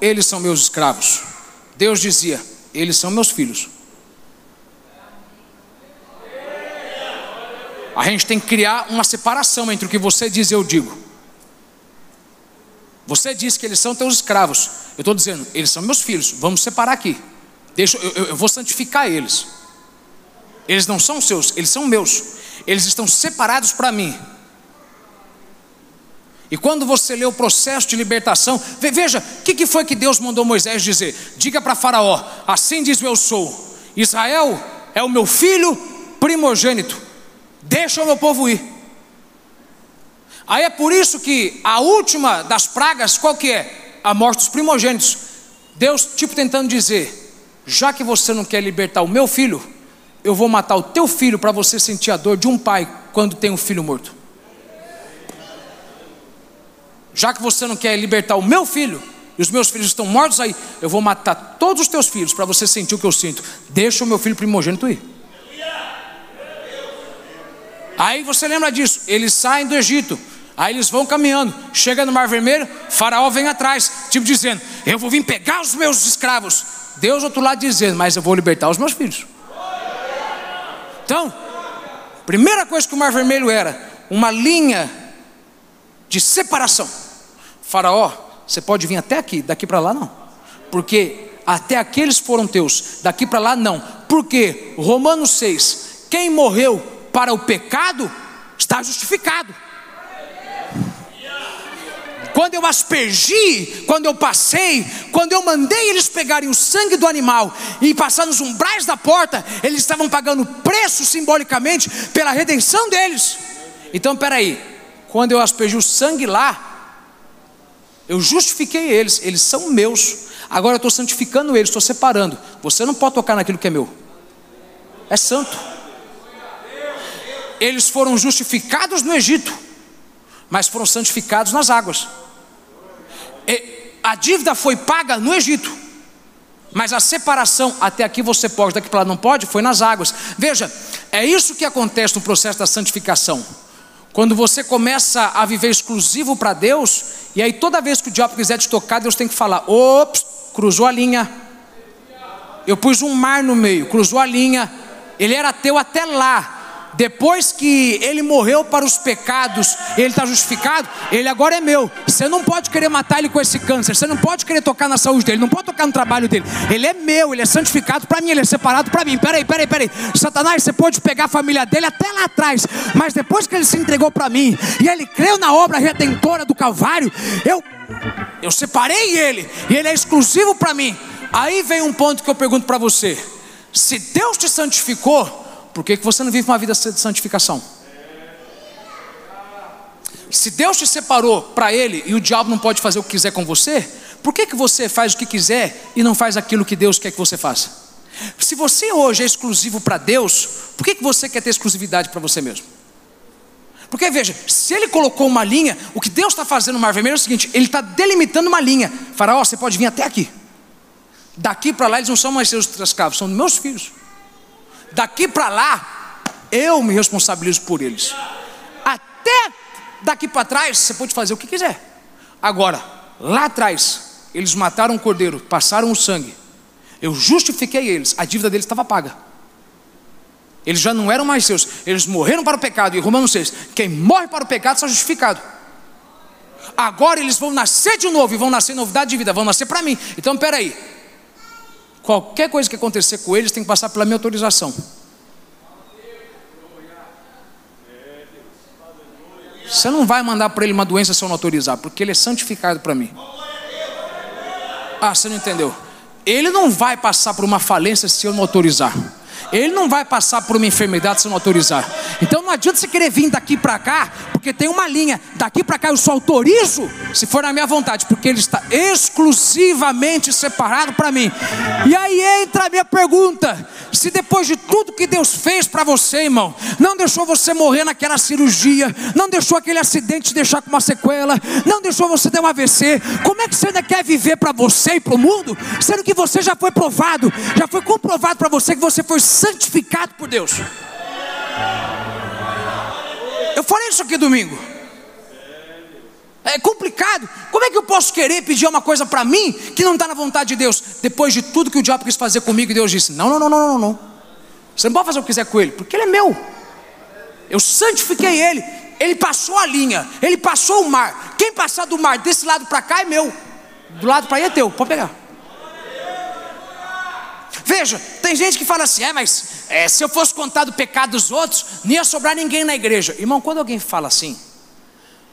Eles são meus escravos. Deus dizia: Eles são meus filhos. A gente tem que criar uma separação entre o que você diz e eu digo. Você diz que eles são teus escravos. Eu estou dizendo, eles são meus filhos. Vamos separar aqui. Deixa, eu, eu, eu vou santificar eles. Eles não são seus, eles são meus. Eles estão separados para mim. E quando você lê o processo de libertação, veja, o que, que foi que Deus mandou Moisés dizer? Diga para Faraó: assim diz eu sou. Israel é o meu filho primogênito. Deixa o meu povo ir. Aí é por isso que a última das pragas, qual que é? A morte dos primogênitos. Deus, tipo, tentando dizer: já que você não quer libertar o meu filho, eu vou matar o teu filho para você sentir a dor de um pai quando tem um filho morto. Já que você não quer libertar o meu filho, e os meus filhos estão mortos aí, eu vou matar todos os teus filhos para você sentir o que eu sinto. Deixa o meu filho primogênito ir. Aí você lembra disso? Eles saem do Egito, aí eles vão caminhando, chega no Mar Vermelho, Faraó vem atrás, tipo dizendo: Eu vou vir pegar os meus escravos. Deus, outro lado, dizendo: Mas eu vou libertar os meus filhos. Então, primeira coisa que o Mar Vermelho era, uma linha de separação. Faraó, você pode vir até aqui, daqui para lá não. Porque até aqueles foram teus, daqui para lá não. Porque Romanos 6, quem morreu para o pecado está justificado. Quando eu aspergi, quando eu passei, quando eu mandei eles pegarem o sangue do animal e passar nos umbrais da porta, eles estavam pagando preço simbolicamente pela redenção deles. Então, peraí, quando eu aspergi o sangue lá, eu justifiquei eles, eles são meus. Agora eu estou santificando eles, estou separando. Você não pode tocar naquilo que é meu, é santo. Eles foram justificados no Egito, mas foram santificados nas águas a dívida foi paga no Egito, Mas a separação, até aqui você pode, daqui para lá não pode, foi nas águas. Veja, é isso que acontece no processo da santificação. Quando você começa a viver exclusivo para Deus, e aí toda vez que o diabo quiser te tocar, Deus tem que falar: ops, cruzou a linha. Eu pus um mar no meio, cruzou a linha. Ele era teu até lá, depois que ele morreu para os pecados, ele está justificado, ele agora é meu. Você não pode querer matar ele com esse câncer, você não pode querer tocar na saúde dele, não pode tocar no trabalho dele. Ele é meu, ele é santificado para mim, ele é separado para mim. Peraí, peraí, peraí. Satanás, você pode pegar a família dele até lá atrás, mas depois que ele se entregou para mim e ele creu na obra redentora do Calvário, eu, eu separei ele e ele é exclusivo para mim. Aí vem um ponto que eu pergunto para você: se Deus te santificou, por que, que você não vive uma vida de santificação? Se Deus te separou para Ele e o diabo não pode fazer o que quiser com você, por que, que você faz o que quiser e não faz aquilo que Deus quer que você faça? Se você hoje é exclusivo para Deus, por que, que você quer ter exclusividade para você mesmo? Porque veja, se ele colocou uma linha, o que Deus está fazendo no Mar Vermelho é o seguinte: Ele está delimitando uma linha. Faraó, você pode vir até aqui. Daqui para lá eles não são mais seus escravos, são meus filhos. Daqui para lá, eu me responsabilizo por eles. Até daqui para trás, você pode fazer o que quiser. Agora, lá atrás, eles mataram um cordeiro, passaram o sangue. Eu justifiquei eles, a dívida deles estava paga. Eles já não eram mais seus, eles morreram para o pecado. E Romanos 6: quem morre para o pecado está justificado. Agora eles vão nascer de novo e vão nascer novidade de vida, vão nascer para mim. Então, peraí, Qualquer coisa que acontecer com eles tem que passar pela minha autorização. Você não vai mandar para ele uma doença se eu não autorizar, porque ele é santificado para mim. Ah, você não entendeu? Ele não vai passar por uma falência se eu não autorizar. Ele não vai passar por uma enfermidade se não autorizar. Então não adianta você querer vir daqui para cá, porque tem uma linha. Daqui para cá eu só autorizo se for na minha vontade, porque ele está exclusivamente separado para mim. E aí entra a minha pergunta: se depois de tudo que Deus fez para você, irmão, não deixou você morrer naquela cirurgia, não deixou aquele acidente te deixar com uma sequela, não deixou você ter um AVC, como é que você ainda quer viver para você e para o mundo, sendo que você já foi provado, já foi comprovado para você que você foi santificado por Deus. Eu falei isso aqui domingo. É complicado. Como é que eu posso querer pedir uma coisa para mim que não está na vontade de Deus? Depois de tudo que o diabo quis fazer comigo, Deus disse: Não, não, não, não, não, não. Você não pode fazer o que quiser com ele, porque ele é meu. Eu santifiquei ele. Ele passou a linha, ele passou o mar. Quem passar do mar desse lado para cá é meu. Do lado para aí é teu. Pode pegar. Veja, tem gente que fala assim: é, mas é, se eu fosse contar do pecado dos outros, não ia sobrar ninguém na igreja. Irmão, quando alguém fala assim,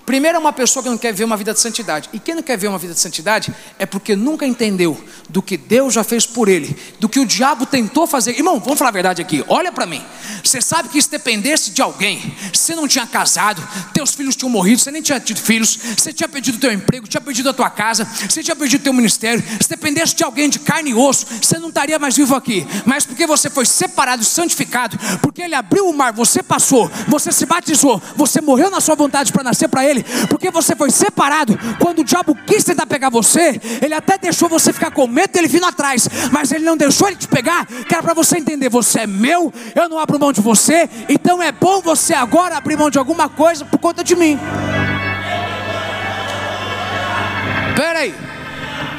Primeiro é uma pessoa que não quer ver uma vida de santidade. E quem não quer ver uma vida de santidade é porque nunca entendeu do que Deus já fez por ele, do que o diabo tentou fazer. Irmão, vamos falar a verdade aqui. Olha para mim. Você sabe que se dependesse de alguém, você não tinha casado, teus filhos tinham morrido, você nem tinha tido filhos, você tinha perdido o teu emprego, tinha perdido a tua casa, você tinha perdido o teu ministério. Se dependesse de alguém de carne e osso, você não estaria mais vivo aqui. Mas porque você foi separado santificado, porque ele abriu o mar, você passou, você se batizou, você morreu na sua vontade para nascer para ele porque você foi separado. Quando o diabo quis tentar pegar você, ele até deixou você ficar com medo dele vindo atrás, mas ele não deixou ele te pegar, que era para você entender: você é meu, eu não abro mão de você, então é bom você agora abrir mão de alguma coisa por conta de mim. Pera aí,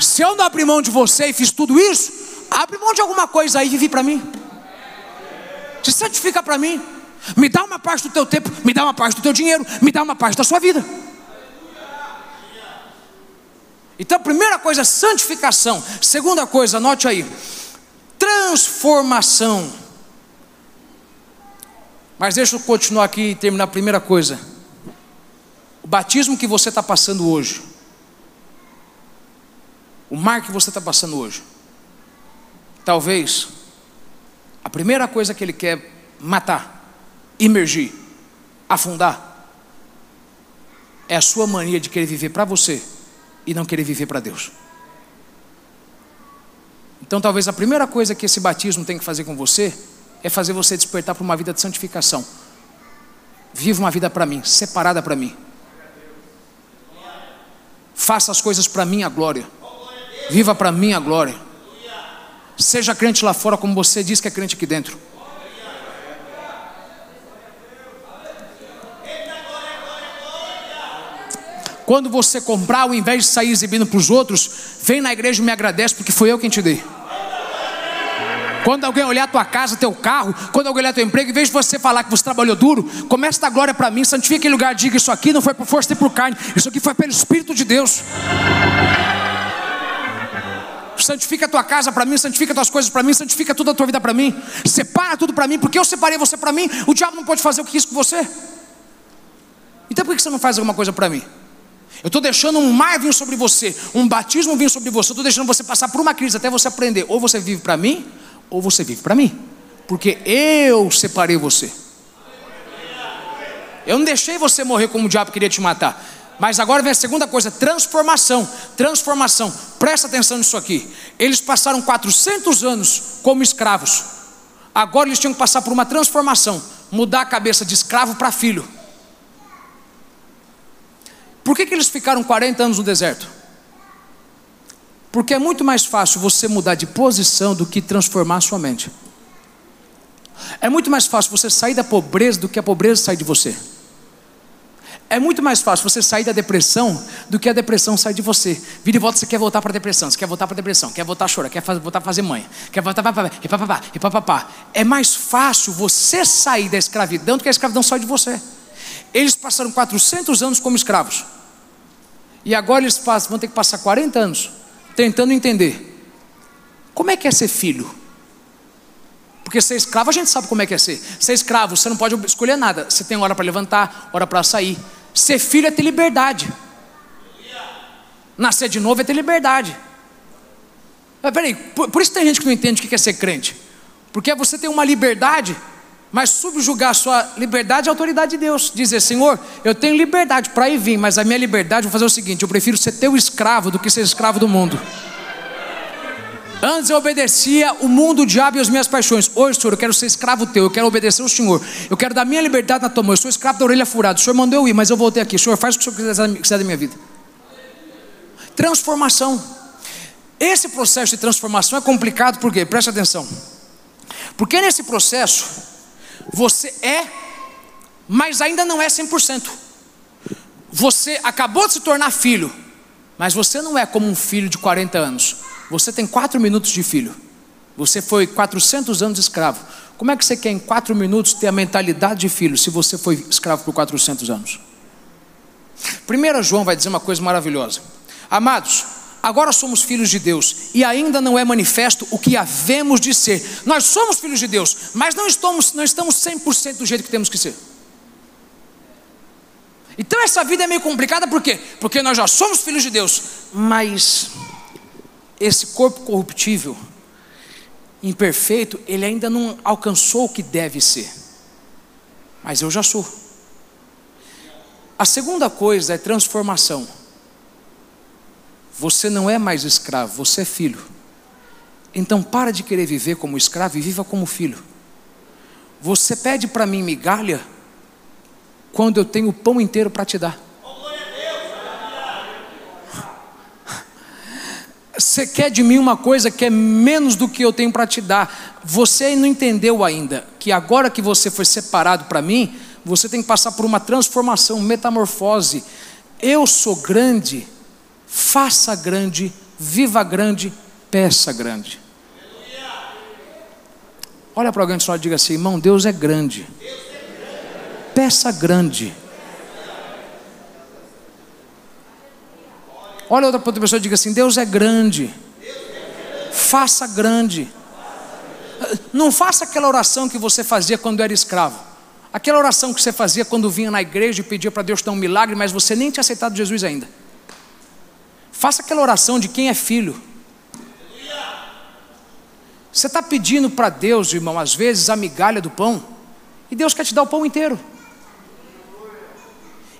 se eu não abrir mão de você e fiz tudo isso, abre mão de alguma coisa aí e vive para mim. Se santifica para mim. Me dá uma parte do teu tempo, me dá uma parte do teu dinheiro, me dá uma parte da sua vida. Então, primeira coisa, santificação. Segunda coisa, anote aí, transformação. Mas deixa eu continuar aqui e terminar a primeira coisa. O batismo que você está passando hoje, o mar que você está passando hoje, talvez a primeira coisa que ele quer matar imergir, afundar, é a sua mania de querer viver para você e não querer viver para Deus. Então, talvez a primeira coisa que esse batismo tem que fazer com você é fazer você despertar para uma vida de santificação. Viva uma vida para mim, separada para mim. Faça as coisas para minha glória. Viva para minha glória. Seja crente lá fora, como você diz que é crente aqui dentro. Quando você comprar, ao invés de sair exibindo para os outros, vem na igreja e me agradece, porque foi eu quem te dei. Quando alguém olhar tua casa, teu carro, quando alguém olhar teu emprego, em vez de você falar que você trabalhou duro, comece a dar glória para mim, santifique aquele lugar, diga isso aqui não foi por força nem por carne, isso aqui foi pelo Espírito de Deus. Santifica a tua casa para mim, santifica as tuas coisas para mim, santifica toda a tua vida para mim, separa tudo para mim, porque eu separei você para mim, o diabo não pode fazer o que quis com você. Então por que você não faz alguma coisa para mim? Eu estou deixando um mar vir sobre você, um batismo vir sobre você, eu estou deixando você passar por uma crise até você aprender. Ou você vive para mim, ou você vive para mim, porque eu separei você. Eu não deixei você morrer como o diabo queria te matar. Mas agora vem a segunda coisa: transformação. Transformação. Presta atenção nisso aqui. Eles passaram 400 anos como escravos. Agora eles tinham que passar por uma transformação mudar a cabeça de escravo para filho. Por que, que eles ficaram 40 anos no deserto? Porque é muito mais fácil você mudar de posição do que transformar a sua mente. É muito mais fácil você sair da pobreza do que a pobreza sair de você. É muito mais fácil você sair da depressão do que a depressão sair de você. Vira e volta, você quer voltar para a depressão, você quer voltar para a depressão, quer voltar a chorar, quer voltar a fazer mãe, quer voltar para. É mais fácil você sair da escravidão do que a escravidão sair de você. Eles passaram 400 anos como escravos. E agora eles passam, vão ter que passar 40 anos tentando entender como é que é ser filho. Porque ser escravo a gente sabe como é que é ser. Ser escravo, você não pode escolher nada. Você tem hora para levantar, hora para sair. Ser filho é ter liberdade. Nascer de novo é ter liberdade. Mas peraí, por, por isso tem gente que não entende o que é ser crente. Porque você tem uma liberdade, mas subjugar sua liberdade à autoridade de Deus. Dizer, Senhor, eu tenho liberdade para ir vir, mas a minha liberdade, vou fazer o seguinte: eu prefiro ser teu escravo do que ser escravo do mundo. Antes eu obedecia o mundo, o diabo e as minhas paixões. Hoje, Senhor, eu quero ser escravo teu, eu quero obedecer ao Senhor. Eu quero dar minha liberdade na tua mão. Eu sou escravo da orelha furada. O Senhor mandou eu ir, mas eu voltei aqui. O Senhor faz o que o Senhor quiser da minha vida. Transformação. Esse processo de transformação é complicado porque, preste atenção. Porque nesse processo, você é, mas ainda não é 100%. Você acabou de se tornar filho, mas você não é como um filho de 40 anos. Você tem quatro minutos de filho. Você foi 400 anos escravo. Como é que você quer em quatro minutos ter a mentalidade de filho se você foi escravo por 400 anos? Primeiro João vai dizer uma coisa maravilhosa. Amados, agora somos filhos de Deus e ainda não é manifesto o que havemos de ser. Nós somos filhos de Deus, mas não estamos, não estamos 100% do jeito que temos que ser. Então essa vida é meio complicada por quê? Porque nós já somos filhos de Deus, mas esse corpo corruptível, imperfeito, ele ainda não alcançou o que deve ser. Mas eu já sou. A segunda coisa é transformação. Você não é mais escravo, você é filho. Então para de querer viver como escravo e viva como filho. Você pede para mim migalha quando eu tenho o pão inteiro para te dar. Você quer de mim uma coisa que é menos do que eu tenho para te dar. Você não entendeu ainda que agora que você foi separado para mim, você tem que passar por uma transformação, metamorfose. Eu sou grande, faça grande, viva grande, peça grande. Olha para alguém só e diga assim: irmão, Deus é grande. Peça grande. Olha outra pessoa e diga assim: Deus é grande. Faça grande. Não faça aquela oração que você fazia quando era escravo. Aquela oração que você fazia quando vinha na igreja e pedia para Deus dar um milagre, mas você nem tinha aceitado Jesus ainda. Faça aquela oração de quem é filho. Você está pedindo para Deus, irmão, às vezes a migalha do pão, e Deus quer te dar o pão inteiro.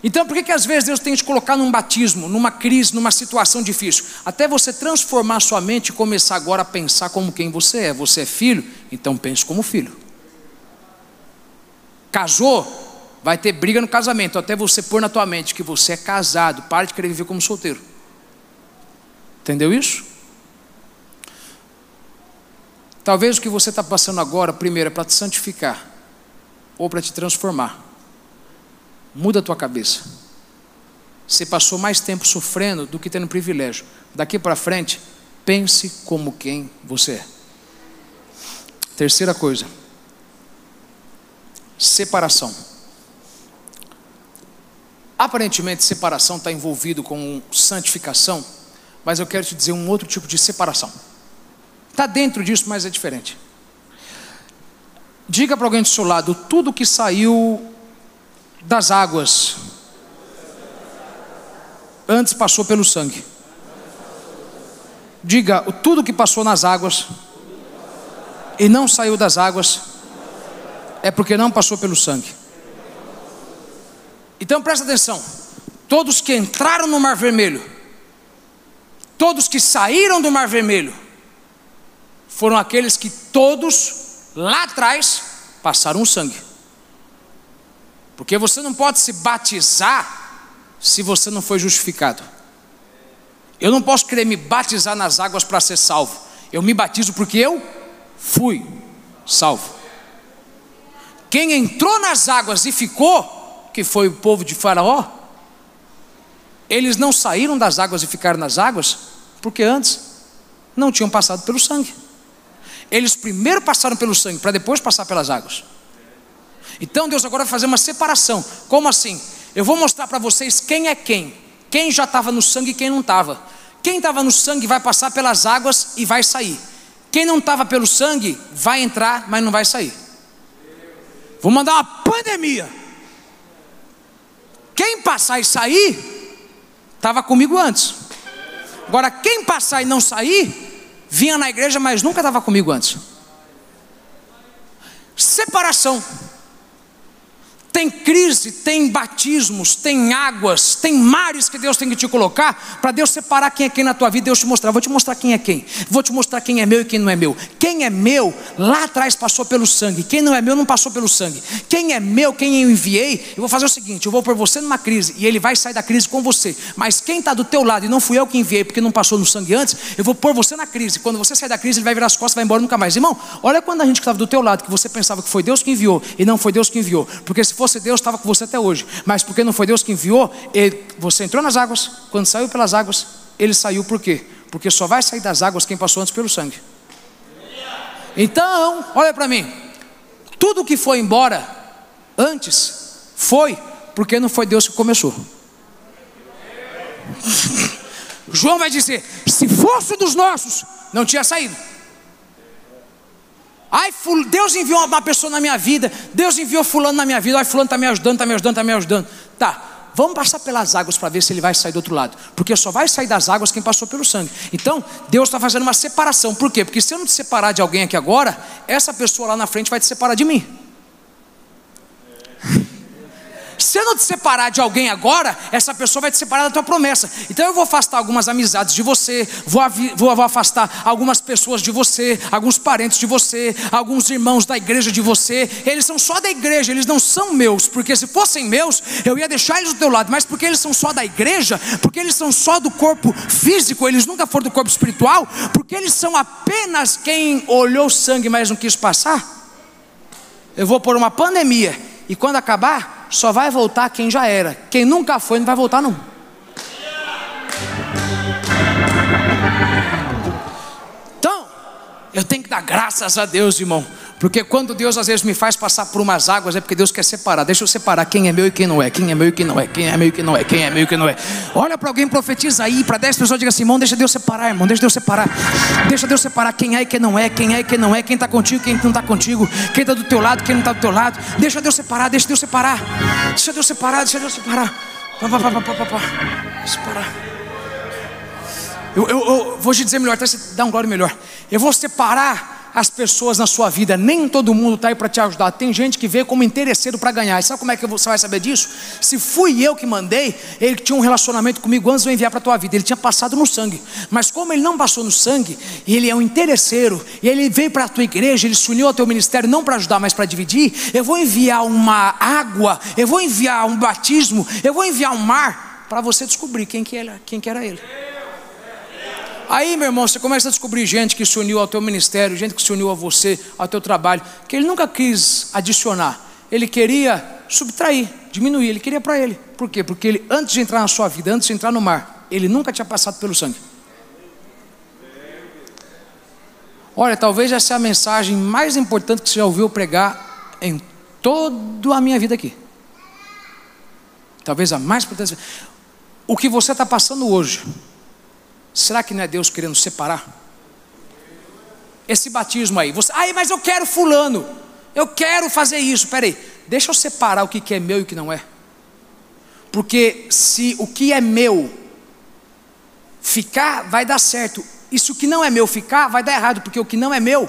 Então, por que, que às vezes Deus tem que te colocar num batismo, numa crise, numa situação difícil? Até você transformar sua mente e começar agora a pensar como quem você é. Você é filho? Então pense como filho. Casou? Vai ter briga no casamento, até você pôr na tua mente que você é casado. Pare de querer viver como solteiro. Entendeu isso? Talvez o que você está passando agora, primeiro, é para te santificar ou para te transformar. Muda a tua cabeça. Você passou mais tempo sofrendo do que tendo privilégio. Daqui para frente, pense como quem você é. Terceira coisa, separação. Aparentemente, separação está envolvido com santificação, mas eu quero te dizer um outro tipo de separação. Está dentro disso, mas é diferente. Diga para alguém do seu lado: tudo que saiu das águas antes passou pelo sangue. Diga: tudo que passou nas águas e não saiu das águas é porque não passou pelo sangue. Então presta atenção: todos que entraram no Mar Vermelho, todos que saíram do Mar Vermelho, foram aqueles que todos lá atrás passaram o sangue. Porque você não pode se batizar se você não foi justificado. Eu não posso querer me batizar nas águas para ser salvo. Eu me batizo porque eu fui salvo. Quem entrou nas águas e ficou, que foi o povo de Faraó, eles não saíram das águas e ficaram nas águas, porque antes não tinham passado pelo sangue. Eles primeiro passaram pelo sangue, para depois passar pelas águas. Então Deus agora vai fazer uma separação. Como assim? Eu vou mostrar para vocês quem é quem. Quem já estava no sangue e quem não estava. Quem estava no sangue vai passar pelas águas e vai sair. Quem não estava pelo sangue vai entrar, mas não vai sair. Vou mandar uma pandemia. Quem passar e sair, estava comigo antes. Agora, quem passar e não sair, vinha na igreja, mas nunca estava comigo antes. Separação. Tem crise, tem batismos, tem águas, tem mares que Deus tem que te colocar para Deus separar quem é quem na tua vida. Deus te mostrar. Vou te mostrar quem é quem. Vou te mostrar quem é meu e quem não é meu. Quem é meu lá atrás passou pelo sangue. Quem não é meu não passou pelo sangue. Quem é meu, quem eu enviei, eu vou fazer o seguinte: eu vou pôr você numa crise e ele vai sair da crise com você. Mas quem está do teu lado e não fui eu que enviei porque não passou no sangue antes, eu vou pôr você na crise. Quando você sair da crise, ele vai virar as costas, vai embora nunca mais. Irmão, olha quando a gente que estava do teu lado que você pensava que foi Deus que enviou e não foi Deus que enviou. Porque se fosse Deus, estava com você até hoje. Mas porque não foi Deus que enviou, ele, você entrou nas águas, quando saiu pelas águas, ele saiu por quê? Porque só vai sair das águas quem passou antes pelo sangue. Então, olha para mim. Tudo que foi embora antes foi porque não foi Deus que começou. (laughs) João vai dizer: se fosse dos nossos, não tinha saído. Ai, Deus enviou uma pessoa na minha vida, Deus enviou fulano na minha vida, ai, fulano está me ajudando, está me ajudando, está me ajudando. Tá, vamos passar pelas águas para ver se ele vai sair do outro lado. Porque só vai sair das águas quem passou pelo sangue. Então, Deus está fazendo uma separação. Por quê? Porque se eu não te separar de alguém aqui agora, essa pessoa lá na frente vai te separar de mim. Se eu não te separar de alguém agora, essa pessoa vai te separar da tua promessa. Então eu vou afastar algumas amizades de você, vou, vou, vou afastar algumas pessoas de você, alguns parentes de você, alguns irmãos da igreja de você. Eles são só da igreja, eles não são meus, porque se fossem meus, eu ia deixar eles do teu lado, mas porque eles são só da igreja, porque eles são só do corpo físico, eles nunca foram do corpo espiritual, porque eles são apenas quem olhou sangue, mas não quis passar. Eu vou pôr uma pandemia, e quando acabar, só vai voltar quem já era. Quem nunca foi não vai voltar não. Então, eu tenho que dar graças a Deus, irmão. Porque quando Deus às vezes me faz passar por umas águas, é porque Deus quer separar. Deixa eu separar quem é meu e quem não é. Quem é meu e quem não é. Quem é meu e quem não é. Quem é meu e quem não é. Olha para alguém, profetiza aí. Para dez pessoas, diga assim: irmão, deixa Deus separar, irmão. Deixa Deus separar. Deixa Deus separar quem é e quem não é. Quem é e quem não é. Quem está contigo, quem não está contigo. Quem está do teu lado, quem não está do teu lado. Deixa Deus separar. Deixa Deus separar. Deixa Deus separar. Deixa Deus separar. Pá, pá, pá, pá, pá, pá. Separar. Eu, eu, eu vou te dizer melhor, até você dar um glória melhor. Eu vou separar as pessoas na sua vida, nem todo mundo está aí para te ajudar. Tem gente que vê como interesseiro para ganhar. E sabe como é que você vai saber disso? Se fui eu que mandei, ele tinha um relacionamento comigo antes de eu enviar para a tua vida. Ele tinha passado no sangue. Mas como ele não passou no sangue, ele é um interesseiro, e ele veio para a tua igreja, ele se uniu ao teu ministério não para ajudar, mas para dividir, eu vou enviar uma água, eu vou enviar um batismo, eu vou enviar um mar para você descobrir quem que, era, quem que era ele. Aí, meu irmão, você começa a descobrir gente que se uniu ao teu ministério, gente que se uniu a você, ao teu trabalho, que ele nunca quis adicionar, ele queria subtrair, diminuir, ele queria para ele. Por quê? Porque ele, antes de entrar na sua vida, antes de entrar no mar, ele nunca tinha passado pelo sangue. Olha, talvez essa é a mensagem mais importante que você já ouviu pregar em toda a minha vida aqui. Talvez a mais importante. O que você está passando hoje, será que não é Deus querendo separar? Esse batismo aí, você, ai, mas eu quero fulano, eu quero fazer isso. Peraí, deixa eu separar o que é meu e o que não é. Porque se o que é meu ficar, vai dar certo. E se o que não é meu ficar, vai dar errado, porque o que não é meu,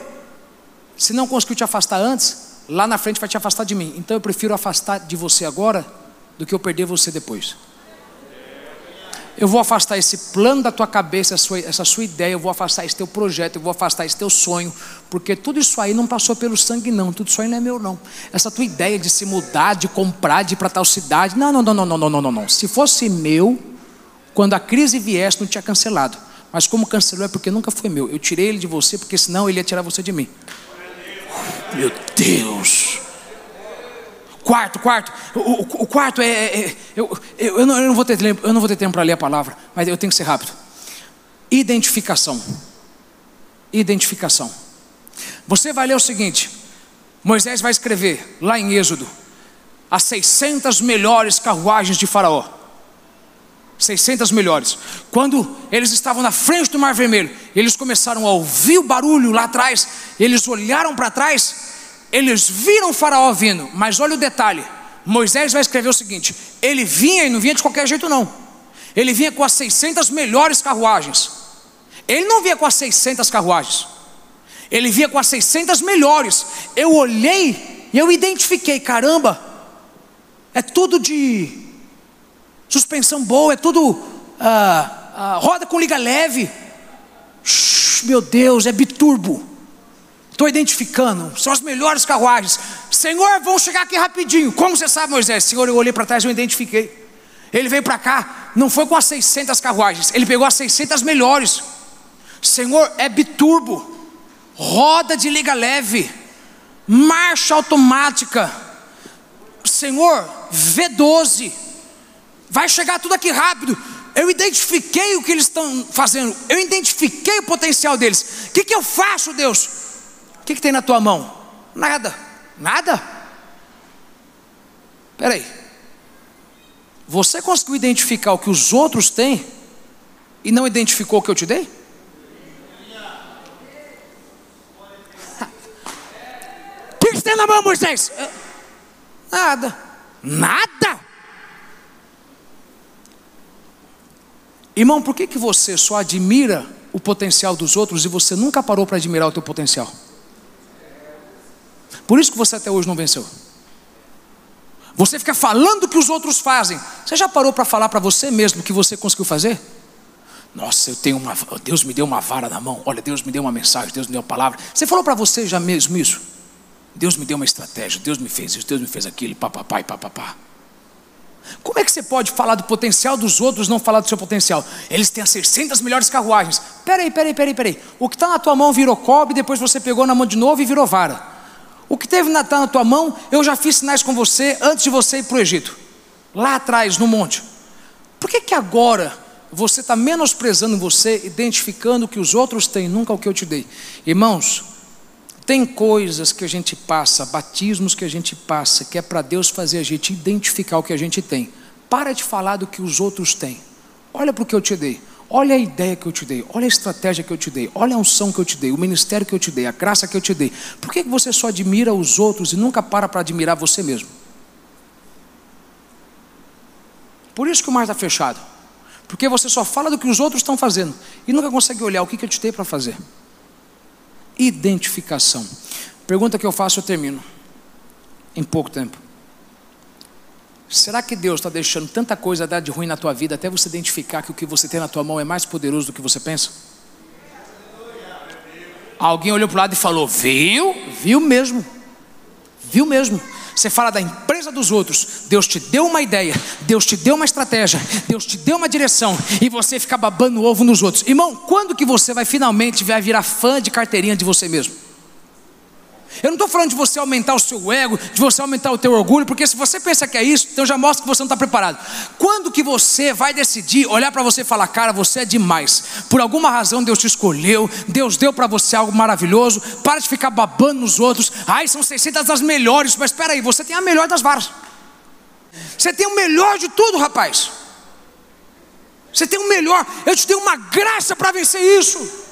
se não conseguiu te afastar antes, lá na frente vai te afastar de mim. Então eu prefiro afastar de você agora do que eu perder você depois. Eu vou afastar esse plano da tua cabeça, essa sua, essa sua ideia, eu vou afastar esse teu projeto, eu vou afastar esse teu sonho, porque tudo isso aí não passou pelo sangue, não. Tudo isso aí não é meu, não. Essa tua ideia de se mudar, de comprar, de ir para tal cidade. Não, não, não, não, não, não, não, não. Se fosse meu, quando a crise viesse, não tinha cancelado. Mas como cancelou é porque nunca foi meu. Eu tirei ele de você, porque senão ele ia tirar você de mim. Meu Deus! Quarto, quarto. O, o, quarto é. é, é eu, eu, não, eu, não, vou ter, eu não vou ter tempo para ler a palavra, mas eu tenho que ser rápido. Identificação. Identificação. Você vai ler o seguinte: Moisés vai escrever lá em Êxodo as 600 melhores carruagens de Faraó. 600 melhores. Quando eles estavam na frente do Mar Vermelho, eles começaram a ouvir o barulho lá atrás, eles olharam para trás, eles viram o Faraó vindo, mas olha o detalhe: Moisés vai escrever o seguinte: ele vinha e não vinha de qualquer jeito, não, ele vinha com as 600 melhores carruagens, ele não vinha com as 600 carruagens, ele vinha com as 600 melhores. Eu olhei e eu identifiquei: caramba, é tudo de Suspensão boa, é tudo ah, ah, roda com liga leve. Shhh, meu Deus, é biturbo. Estou identificando, são as melhores carruagens. Senhor, vão chegar aqui rapidinho. Como você sabe, Moisés? Senhor, eu olhei para trás e eu identifiquei. Ele veio para cá, não foi com as 600 carruagens, ele pegou as 600 melhores. Senhor, é biturbo, roda de liga leve, marcha automática. Senhor, V12 vai chegar tudo aqui rápido. Eu identifiquei o que eles estão fazendo, eu identifiquei o potencial deles. O que, que eu faço, Deus? O que, que tem na tua mão? Nada, nada. Peraí, você conseguiu identificar o que os outros têm e não identificou o que eu te dei? O que, que tem na mão, Moisés? Nada, nada. Irmão, por que, que você só admira o potencial dos outros e você nunca parou para admirar o teu potencial? Por isso que você até hoje não venceu. Você fica falando o que os outros fazem. Você já parou para falar para você mesmo o que você conseguiu fazer? Nossa, eu tenho uma, Deus me deu uma vara na mão. Olha, Deus me deu uma mensagem, Deus me deu uma palavra. Você falou para você já mesmo isso? Deus me deu uma estratégia, Deus me fez isso, Deus me fez aquilo, papapá e papapá. Como é que você pode falar do potencial dos outros não falar do seu potencial? Eles têm as 600 melhores carruagens. Peraí, peraí, peraí, peraí. O que está na tua mão virou cobre, depois você pegou na mão de novo e virou vara. O que teve na, tá na tua mão, eu já fiz sinais com você antes de você ir para o Egito. Lá atrás, no monte. Por que, que agora você está menosprezando você, identificando o que os outros têm, nunca o que eu te dei? Irmãos, tem coisas que a gente passa, batismos que a gente passa, que é para Deus fazer a gente identificar o que a gente tem. Para de falar do que os outros têm. Olha para o que eu te dei. Olha a ideia que eu te dei. Olha a estratégia que eu te dei. Olha a unção que eu te dei. O ministério que eu te dei. A graça que eu te dei. Por que você só admira os outros e nunca para para admirar você mesmo? Por isso que o mar está fechado. Porque você só fala do que os outros estão fazendo e nunca consegue olhar o que, que eu te dei para fazer identificação. Pergunta que eu faço, eu termino. Em pouco tempo. Será que Deus está deixando tanta coisa dar de ruim na tua vida até você identificar que o que você tem na tua mão é mais poderoso do que você pensa? Alguém olhou para o lado e falou: Viu? Viu mesmo. Viu mesmo. Você fala da empresa dos outros. Deus te deu uma ideia, Deus te deu uma estratégia, Deus te deu uma direção e você fica babando o ovo nos outros. Irmão, quando que você vai finalmente vai virar fã de carteirinha de você mesmo? Eu não estou falando de você aumentar o seu ego, de você aumentar o teu orgulho, porque se você pensa que é isso, então já mostra que você não está preparado. Quando que você vai decidir olhar para você e falar, cara, você é demais. Por alguma razão Deus te escolheu, Deus deu para você algo maravilhoso. Para de ficar babando nos outros. Ai, são 600 das melhores, mas espera aí, você tem a melhor das varas. Você tem o melhor de tudo, rapaz. Você tem o melhor. Eu te dei uma graça para vencer isso.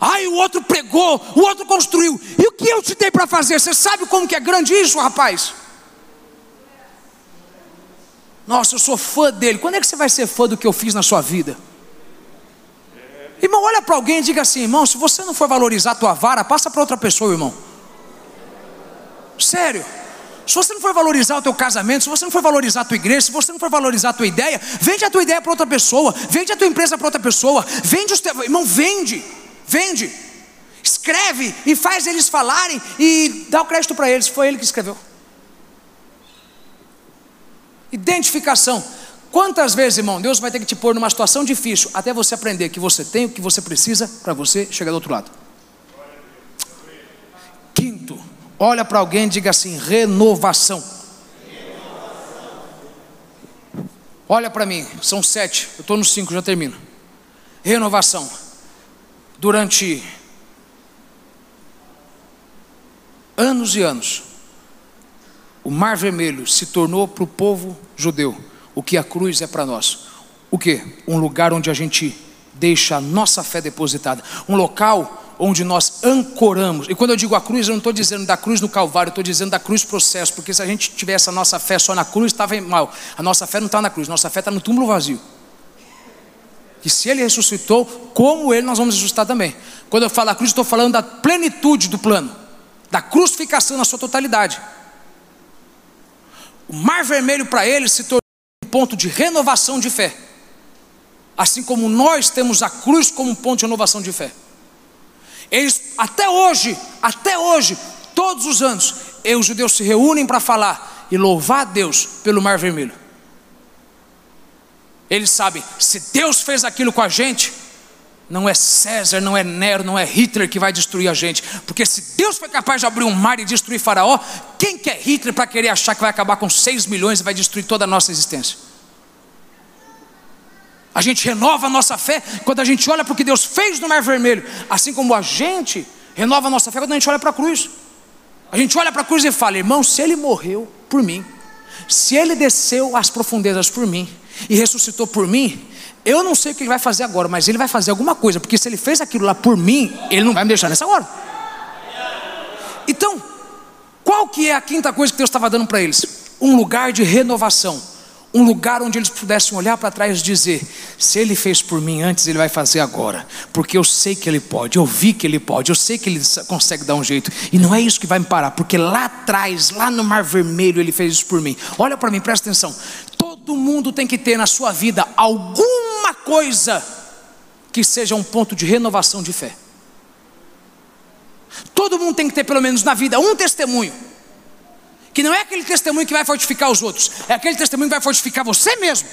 Ai, o outro pregou, o outro construiu. E o que eu te dei para fazer? Você sabe como que é grande isso, rapaz? Nossa, eu sou fã dele. Quando é que você vai ser fã do que eu fiz na sua vida? Irmão, olha para alguém e diga assim, irmão, se você não for valorizar a tua vara, passa para outra pessoa, irmão. Sério. Se você não for valorizar o teu casamento, se você não for valorizar a tua igreja, se você não for valorizar a tua ideia, vende a tua ideia para outra pessoa, vende a tua empresa para outra pessoa, vende os teus, irmão, vende. Vende, escreve e faz eles falarem e dá o crédito para eles. Foi ele que escreveu. Identificação. Quantas vezes, irmão, Deus vai ter que te pôr numa situação difícil até você aprender que você tem o que você precisa para você chegar do outro lado. Quinto, olha para alguém e diga assim: renovação. Olha para mim, são sete, eu estou no cinco, já termino. Renovação durante anos e anos, o Mar Vermelho se tornou para o povo judeu o que a cruz é para nós. O que? Um lugar onde a gente deixa a nossa fé depositada, um local onde nós ancoramos. E quando eu digo a cruz, eu não estou dizendo da cruz no Calvário, eu estou dizendo da cruz processo, porque se a gente tivesse a nossa fé só na cruz, estava mal. A nossa fé não está na cruz, nossa fé está no túmulo vazio que se ele ressuscitou, como ele nós vamos ressuscitar também. Quando eu falo da cruz, estou falando da plenitude do plano, da crucificação na sua totalidade. O mar vermelho para ele se tornou um ponto de renovação de fé. Assim como nós temos a cruz como um ponto de renovação de fé. Eles, até hoje, até hoje, todos os anos, os judeus se reúnem para falar e louvar a Deus pelo mar vermelho. Eles sabem, se Deus fez aquilo com a gente, não é César, não é Nero, não é Hitler que vai destruir a gente. Porque se Deus foi capaz de abrir um mar e destruir Faraó, quem que é Hitler para querer achar que vai acabar com 6 milhões e vai destruir toda a nossa existência? A gente renova a nossa fé quando a gente olha para o que Deus fez no Mar Vermelho, assim como a gente renova a nossa fé quando a gente olha para a cruz. A gente olha para a cruz e fala, irmão, se ele morreu por mim, se ele desceu às profundezas por mim, e ressuscitou por mim, eu não sei o que ele vai fazer agora, mas ele vai fazer alguma coisa, porque se ele fez aquilo lá por mim, ele não vai me deixar nessa hora. Então, qual que é a quinta coisa que Deus estava dando para eles? Um lugar de renovação, um lugar onde eles pudessem olhar para trás e dizer: se ele fez por mim antes, ele vai fazer agora, porque eu sei que ele pode, eu vi que ele pode, eu sei que ele consegue dar um jeito, e não é isso que vai me parar, porque lá atrás, lá no Mar Vermelho, ele fez isso por mim. Olha para mim, presta atenção. Todo mundo tem que ter na sua vida alguma coisa que seja um ponto de renovação de fé. Todo mundo tem que ter pelo menos na vida um testemunho. Que não é aquele testemunho que vai fortificar os outros, é aquele testemunho que vai fortificar você mesmo.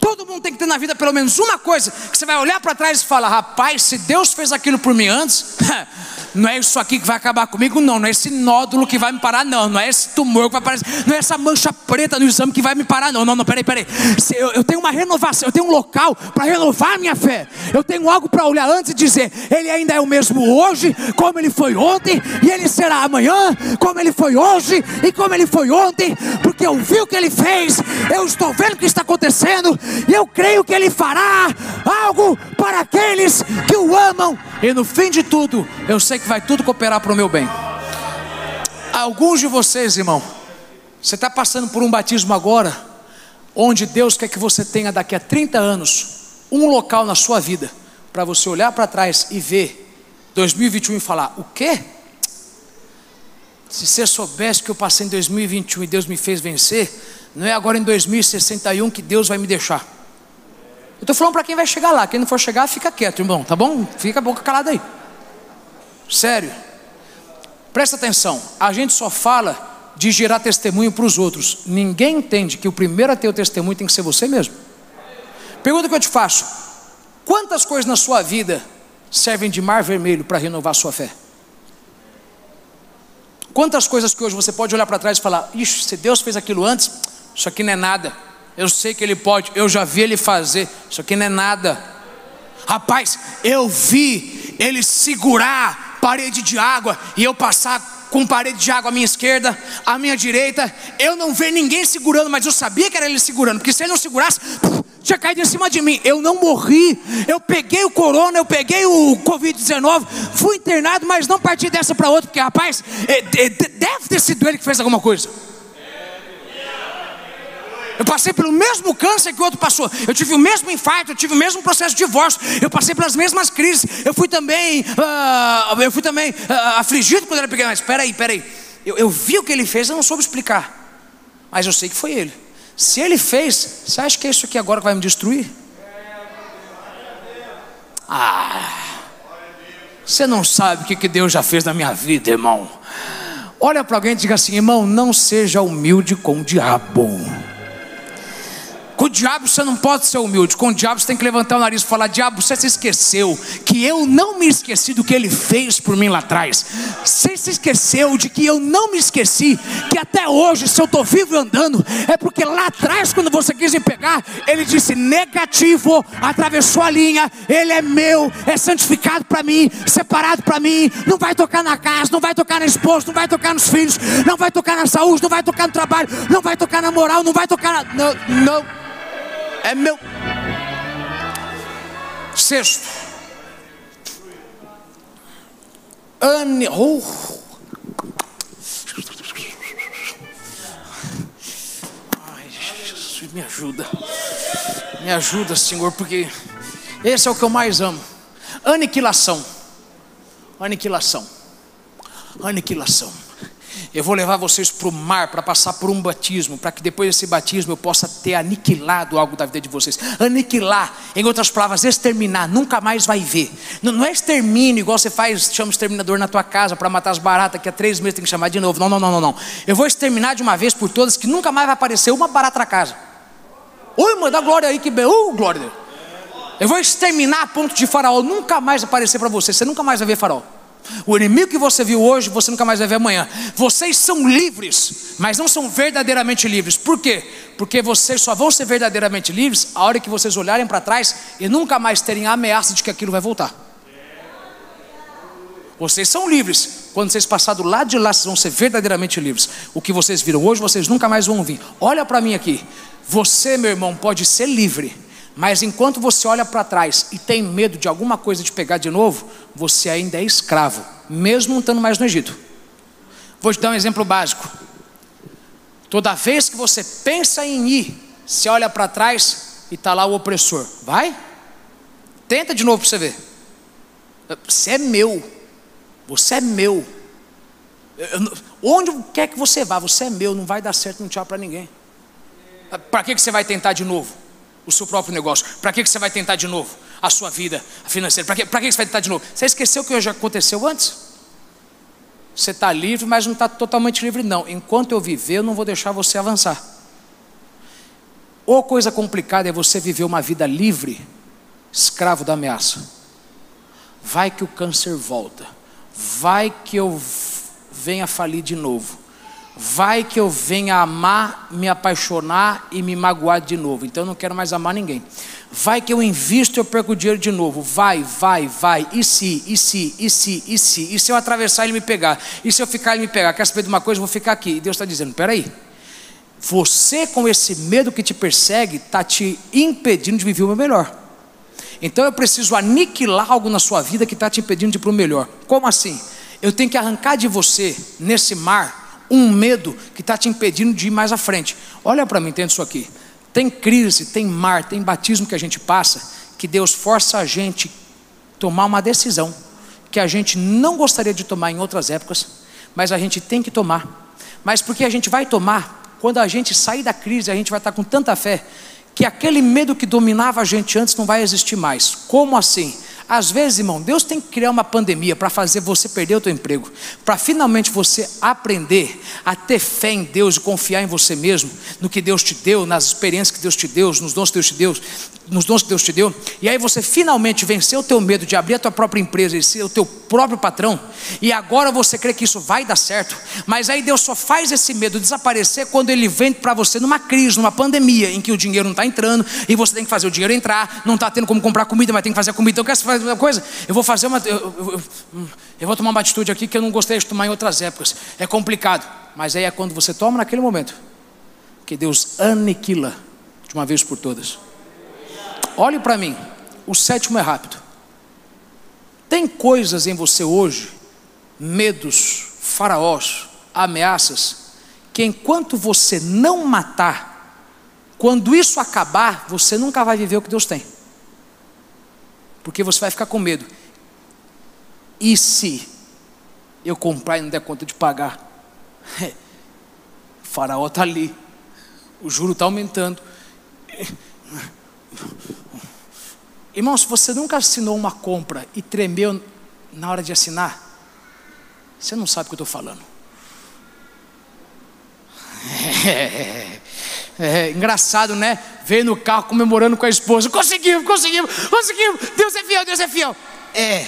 Todo mundo tem que ter na vida pelo menos uma coisa que você vai olhar para trás e falar: rapaz, se Deus fez aquilo por mim antes, (laughs) não é isso aqui que vai acabar comigo, não. Não é esse nódulo que vai me parar, não. Não é esse tumor que vai aparecer, não é essa mancha preta no exame que vai me parar, não. Não, não, peraí, peraí. Eu, eu tenho uma renovação, eu tenho um local para renovar minha fé. Eu tenho algo para olhar antes e dizer: Ele ainda é o mesmo hoje, como ele foi ontem, e ele será amanhã, como ele foi hoje e como ele foi ontem, porque eu vi o que ele fez, eu estou vendo o que está acontecendo e eu creio que Ele fará algo para aqueles que o amam, e no fim de tudo, eu sei que vai tudo cooperar para o meu bem. Alguns de vocês, irmão, você está passando por um batismo agora, onde Deus quer que você tenha daqui a 30 anos um local na sua vida para você olhar para trás e ver 2021 e falar: o quê? Se você soubesse que eu passei em 2021 e Deus me fez vencer, não é agora em 2061 que Deus vai me deixar. Eu estou falando para quem vai chegar lá. Quem não for chegar, fica quieto, irmão, tá bom? Fica a boca calada aí. Sério. Presta atenção, a gente só fala de gerar testemunho para os outros. Ninguém entende que o primeiro a ter o testemunho tem que ser você mesmo. Pergunta que eu te faço: quantas coisas na sua vida servem de mar vermelho para renovar sua fé? Quantas coisas que hoje você pode olhar para trás e falar: Ixi, se Deus fez aquilo antes, isso aqui não é nada. Eu sei que Ele pode, eu já vi Ele fazer, isso aqui não é nada. Rapaz, eu vi Ele segurar parede de água e eu passar com parede de água à minha esquerda, à minha direita. Eu não vi ninguém segurando, mas eu sabia que era Ele segurando, porque se Ele não segurasse, tinha caído em cima de mim. Eu não morri. Eu peguei o corona, eu peguei o Covid-19, fui internado, mas não parti dessa para outra, porque rapaz, é, é, deve ter sido ele que fez alguma coisa. Eu passei pelo mesmo câncer que o outro passou. Eu tive o mesmo infarto, eu tive o mesmo processo de divórcio. Eu passei pelas mesmas crises. Eu fui também, uh, eu fui também uh, afligido quando era pequeno. Mas espera aí, espera aí. Eu, eu vi o que ele fez, eu não soube explicar. Mas eu sei que foi ele. Se ele fez, você acha que é isso aqui agora que vai me destruir? Ah, você não sabe o que Deus já fez na minha vida, irmão. Olha para alguém e diga assim, irmão, não seja humilde com o diabo. Com o diabo você não pode ser humilde. Com o diabo você tem que levantar o nariz e falar: Diabo, você se esqueceu que eu não me esqueci do que ele fez por mim lá atrás. Você se esqueceu de que eu não me esqueci que até hoje, se eu estou vivo e andando, é porque lá atrás, quando você quis me pegar, ele disse: negativo, atravessou a linha, ele é meu, é santificado para mim, separado para mim. Não vai tocar na casa, não vai tocar na esposa, não vai tocar nos filhos, não vai tocar na saúde, não vai tocar no trabalho, não vai tocar na moral, não vai tocar na. Não, não é meu. Sexto, Ane, oh. Jesus, me ajuda, me ajuda, Senhor, porque esse é o que eu mais amo. Aniquilação, aniquilação, aniquilação. Eu vou levar vocês para o mar para passar por um batismo, para que depois desse batismo eu possa ter aniquilado algo da vida de vocês. Aniquilar, em outras palavras, exterminar, nunca mais vai ver. Não, não é extermínio, igual você faz, chama o exterminador na tua casa para matar as baratas, que há três meses tem que chamar de novo. Não, não, não, não, não. Eu vou exterminar de uma vez por todas, que nunca mais vai aparecer uma barata na casa. Oi, mãe, dá glória aí que bem. Uh, glória. Eu vou exterminar a ponto de faraó nunca mais aparecer para você. Você nunca mais vai ver faraó. O inimigo que você viu hoje, você nunca mais vai ver amanhã. Vocês são livres, mas não são verdadeiramente livres. Por quê? Porque vocês só vão ser verdadeiramente livres a hora que vocês olharem para trás e nunca mais terem a ameaça de que aquilo vai voltar. Vocês são livres. Quando vocês passarem do lado de lá, vocês vão ser verdadeiramente livres. O que vocês viram hoje, vocês nunca mais vão vir. Olha para mim aqui. Você, meu irmão, pode ser livre mas enquanto você olha para trás e tem medo de alguma coisa te pegar de novo, você ainda é escravo, mesmo não estando mais no Egito. Vou te dar um exemplo básico. Toda vez que você pensa em ir, você olha para trás e está lá o opressor. Vai? Tenta de novo para você ver. Você é meu. Você é meu. Eu, onde quer que você vá, você é meu. Não vai dar certo, não tchau para ninguém. Para que, que você vai tentar de novo? O seu próprio negócio. Para que você vai tentar de novo a sua vida financeira? Para que, que você vai tentar de novo? Você esqueceu o que já aconteceu antes? Você está livre, mas não está totalmente livre, não. Enquanto eu viver, eu não vou deixar você avançar. Ou coisa complicada é você viver uma vida livre, escravo da ameaça. Vai que o câncer volta. Vai que eu venha falir de novo vai que eu venha amar, me apaixonar e me magoar de novo. Então eu não quero mais amar ninguém. Vai que eu invisto e eu perco dinheiro de novo. Vai, vai, vai. E se, e se, e se, e se. E se eu atravessar ele me pegar? E se eu ficar ele me pegar? Quer saber de uma coisa? Eu vou ficar aqui. E Deus está dizendo: peraí. Você com esse medo que te persegue está te impedindo de viver o meu melhor. Então eu preciso aniquilar algo na sua vida que está te impedindo de ir para o melhor. Como assim? Eu tenho que arrancar de você, nesse mar, um medo que está te impedindo de ir mais à frente. Olha para mim, entende isso aqui. Tem crise, tem mar, tem batismo que a gente passa, que Deus força a gente tomar uma decisão que a gente não gostaria de tomar em outras épocas, mas a gente tem que tomar. Mas porque a gente vai tomar, quando a gente sair da crise, a gente vai estar com tanta fé que aquele medo que dominava a gente antes não vai existir mais. Como assim? Às vezes, irmão, Deus tem que criar uma pandemia para fazer você perder o teu emprego, para finalmente você aprender a ter fé em Deus e confiar em você mesmo, no que Deus te deu, nas experiências que Deus te deu, nos dons que Deus te deu, nos dons que Deus te deu, e aí você finalmente venceu o teu medo de abrir a tua própria empresa e ser o teu próprio patrão, e agora você crê que isso vai dar certo, mas aí Deus só faz esse medo desaparecer quando ele vem para você numa crise, numa pandemia, em que o dinheiro não está entrando, e você tem que fazer o dinheiro entrar, não está tendo como comprar comida, mas tem que fazer a comida, então quer fazer uma coisa? Eu vou fazer uma. Eu, eu, eu, eu vou tomar uma atitude aqui que eu não gostaria de tomar em outras épocas, é complicado, mas aí é quando você toma naquele momento, que Deus aniquila de uma vez por todas. Olhe para mim, o sétimo é rápido. Tem coisas em você hoje, medos, faraós, ameaças, que enquanto você não matar, quando isso acabar, você nunca vai viver o que Deus tem. Porque você vai ficar com medo. E se eu comprar e não der conta de pagar? (laughs) o faraó está ali, o juro está aumentando. Irmão, se você nunca assinou uma compra e tremeu na hora de assinar, você não sabe o que eu estou falando. (laughs) É, é, engraçado, né? Veio no carro comemorando com a esposa. Conseguimos, conseguimos, conseguimos. Deus é fiel, Deus é fiel. É,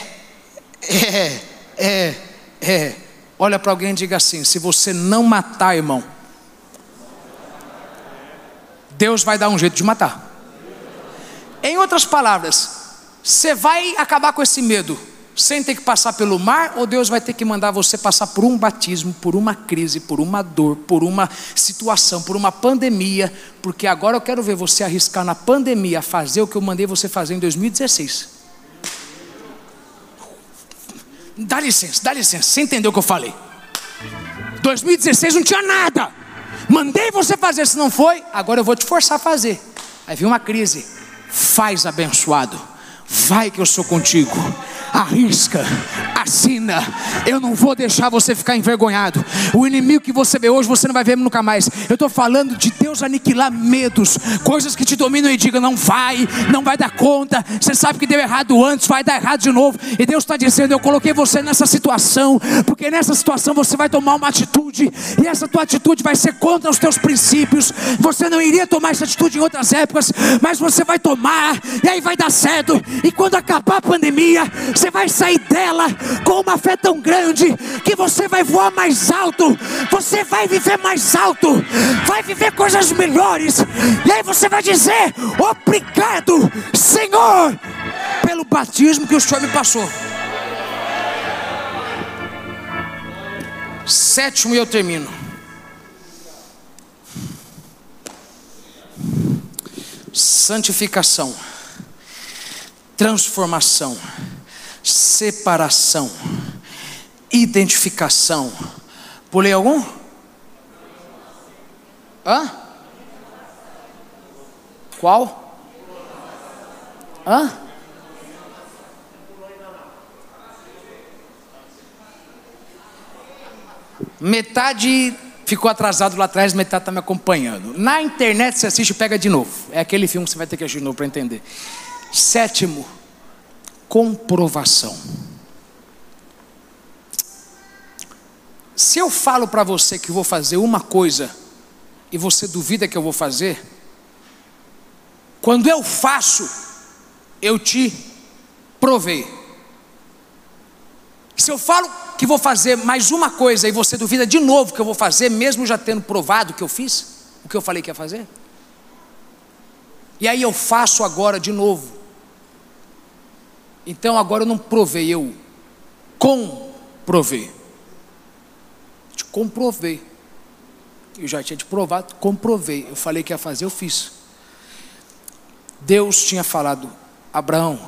é, é, é. Olha para alguém e diga assim: se você não matar, irmão, Deus vai dar um jeito de matar. Em outras palavras, você vai acabar com esse medo sem ter que passar pelo mar, ou Deus vai ter que mandar você passar por um batismo, por uma crise, por uma dor, por uma situação, por uma pandemia, porque agora eu quero ver você arriscar na pandemia fazer o que eu mandei você fazer em 2016. Dá licença, dá licença, você entendeu o que eu falei? 2016 não tinha nada. Mandei você fazer, se não foi, agora eu vou te forçar a fazer. Aí vem uma crise faz abençoado, vai que eu sou contigo arrisca, assina. Eu não vou deixar você ficar envergonhado. O inimigo que você vê hoje, você não vai ver nunca mais. Eu estou falando de Deus aniquilar medos, coisas que te dominam e diga não vai, não vai dar conta. Você sabe que deu errado antes, vai dar errado de novo. E Deus está dizendo: Eu coloquei você nessa situação, porque nessa situação você vai tomar uma atitude, e essa tua atitude vai ser contra os teus princípios. Você não iria tomar essa atitude em outras épocas, mas você vai tomar, e aí vai dar certo. E quando acabar a pandemia, você vai sair dela com uma fé tão grande que você vai voar mais alto, você vai viver mais alto, vai viver coisas melhores, e aí você vai dizer: Obrigado, Senhor, pelo batismo que o Senhor me passou. Sétimo, e eu termino. Santificação, transformação separação, identificação. Pulei algum? Hã? Qual? Hã? Metade ficou atrasado lá atrás, metade está me acompanhando. Na internet você assiste e pega de novo. É aquele filme que você vai ter que assistir de novo para entender. Sétimo, comprovação. Se eu falo para você que vou fazer uma coisa e você duvida que eu vou fazer, quando eu faço, eu te provei. Se eu falo que vou fazer mais uma coisa e você duvida de novo que eu vou fazer, mesmo já tendo provado que eu fiz, o que eu falei que ia fazer, e aí eu faço agora de novo, então agora eu não provei, eu comprovei. Te comprovei. Eu já tinha te provado, comprovei. Eu falei que ia fazer, eu fiz. Deus tinha falado: Abraão,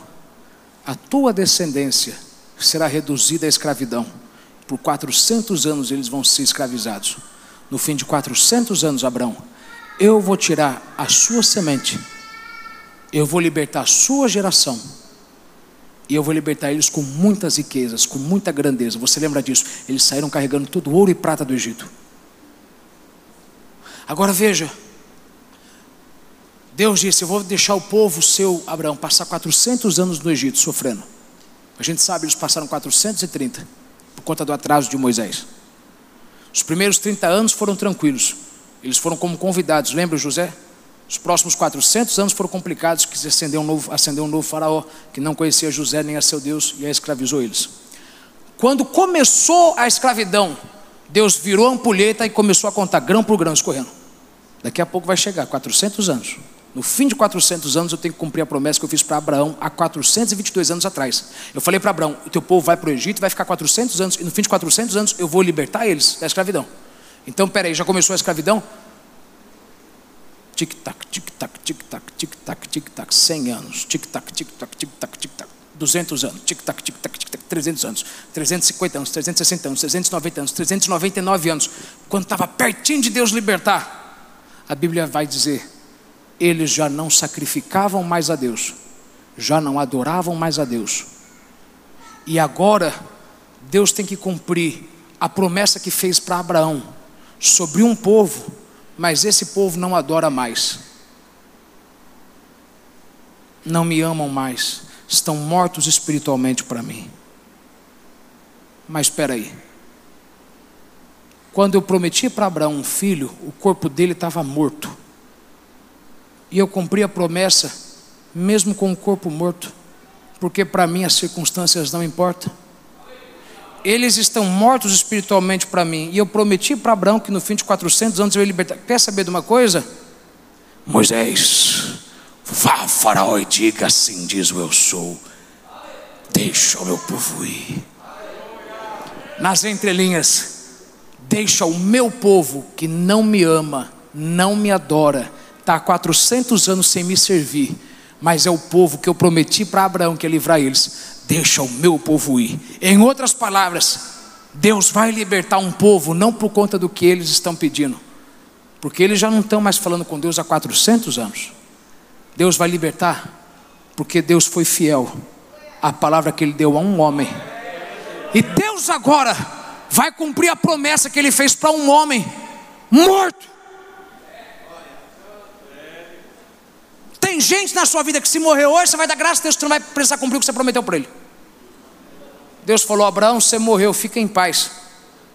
a tua descendência será reduzida à escravidão. Por 400 anos eles vão ser escravizados. No fim de 400 anos, Abraão, eu vou tirar a sua semente, eu vou libertar a sua geração e eu vou libertar eles com muitas riquezas, com muita grandeza. Você lembra disso? Eles saíram carregando todo o ouro e prata do Egito. Agora veja, Deus disse: Eu vou deixar o povo seu, Abraão, passar 400 anos no Egito sofrendo. A gente sabe, eles passaram 430 por conta do atraso de Moisés. Os primeiros 30 anos foram tranquilos. Eles foram como convidados, lembra José? Os próximos 400 anos foram complicados, que acendeu um novo, acendeu um novo faraó, que não conhecia José nem a seu Deus, e a escravizou eles. Quando começou a escravidão, Deus virou a ampulheta e começou a contar grão por grão escorrendo. Daqui a pouco vai chegar, 400 anos. No fim de 400 anos eu tenho que cumprir a promessa que eu fiz para Abraão há 422 anos atrás. Eu falei para Abraão: o teu povo vai para o Egito, vai ficar 400 anos, e no fim de 400 anos eu vou libertar eles da escravidão. Então, peraí, já começou a escravidão? Tic-tac, tic-tac, tic-tac, tic-tac, tic-tac, 100 anos, tic-tac, tic-tac, tic-tac, tic-tac, 200 anos, tic-tac, tic-tac, tic-tac, 300 anos, 350 anos, 360 anos, 390 anos, 399 anos. Quando estava pertinho de Deus libertar, a Bíblia vai dizer eles já não sacrificavam mais a Deus, já não adoravam mais a Deus. E agora, Deus tem que cumprir a promessa que fez para Abraão sobre um povo, mas esse povo não adora mais, não me amam mais, estão mortos espiritualmente para mim. Mas espera aí. Quando eu prometi para Abraão um filho, o corpo dele estava morto. E eu cumpri a promessa, mesmo com o corpo morto, porque para mim as circunstâncias não importam. Eles estão mortos espiritualmente para mim, e eu prometi para Abraão que no fim de 400 anos eu ia libertar. Quer saber de uma coisa? Moisés, vá Faraó e diga assim: diz o eu sou, deixa o meu povo ir. Nas entrelinhas, deixa o meu povo que não me ama, não me adora, está há 400 anos sem me servir, mas é o povo que eu prometi para Abraão que ia livrar eles. Deixa o meu povo ir. Em outras palavras, Deus vai libertar um povo não por conta do que eles estão pedindo, porque eles já não estão mais falando com Deus há 400 anos. Deus vai libertar porque Deus foi fiel à palavra que ele deu a um homem. E Deus agora vai cumprir a promessa que ele fez para um homem morto. Gente na sua vida que se morrer hoje, você vai dar graças a Deus você não vai precisar cumprir o que você prometeu para ele. Deus falou: Abraão, você morreu, fica em paz.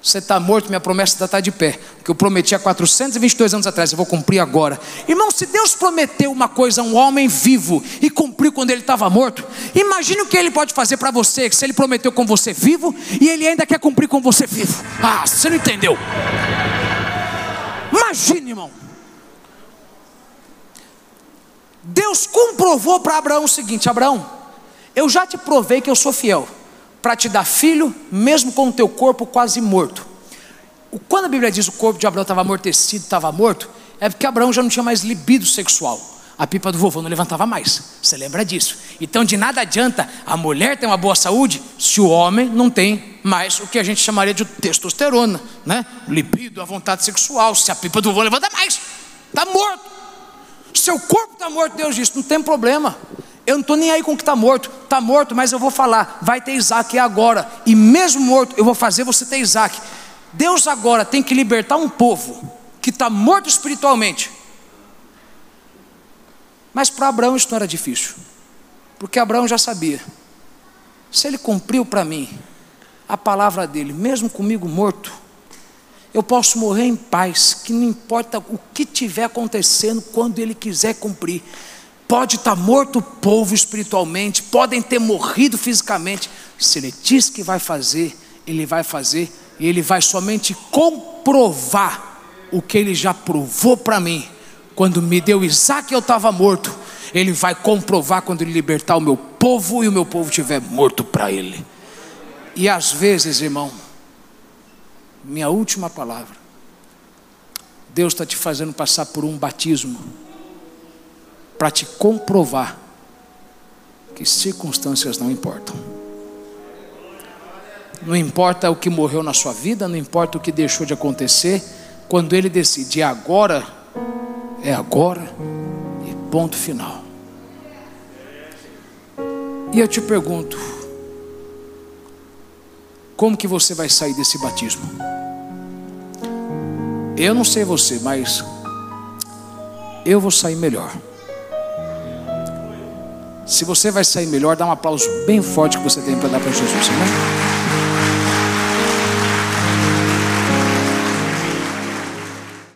Você está morto, minha promessa ainda está de pé. O que eu prometi há 422 anos atrás, eu vou cumprir agora. Irmão, se Deus prometeu uma coisa a um homem vivo e cumpriu quando ele estava morto, imagine o que ele pode fazer para você, que se ele prometeu com você vivo e ele ainda quer cumprir com você vivo. Ah, você não entendeu? Imagine, irmão. Deus comprovou para Abraão o seguinte: Abraão, eu já te provei que eu sou fiel para te dar filho, mesmo com o teu corpo quase morto. Quando a Bíblia diz o corpo de Abraão estava amortecido, estava morto, é porque Abraão já não tinha mais libido sexual. A pipa do vovô não levantava mais. Você lembra disso? Então de nada adianta a mulher ter uma boa saúde se o homem não tem mais o que a gente chamaria de testosterona, né? Libido, a vontade sexual. Se a pipa do vovô levanta mais, está morto. Seu corpo está morto, Deus disse, não tem problema. Eu não estou nem aí com o que está morto. Está morto, mas eu vou falar. Vai ter Isaac agora. E mesmo morto, eu vou fazer você ter Isaac. Deus agora tem que libertar um povo que está morto espiritualmente. Mas para Abraão isso não era difícil. Porque Abraão já sabia. Se ele cumpriu para mim a palavra dele, mesmo comigo morto, eu posso morrer em paz, que não importa o que tiver acontecendo, quando Ele quiser cumprir. Pode estar morto o povo espiritualmente, podem ter morrido fisicamente. Se Ele diz que vai fazer, Ele vai fazer, e Ele vai somente comprovar o que Ele já provou para mim. Quando me deu Isaac, eu estava morto. Ele vai comprovar quando Ele libertar o meu povo e o meu povo estiver morto para Ele. E às vezes, irmão, minha última palavra. Deus está te fazendo passar por um batismo para te comprovar que circunstâncias não importam. Não importa o que morreu na sua vida, não importa o que deixou de acontecer, quando Ele decide agora, é agora e ponto final. E eu te pergunto, como que você vai sair desse batismo? Eu não sei você, mas eu vou sair melhor. Se você vai sair melhor, dá um aplauso bem forte que você tem para dar para Jesus, amém?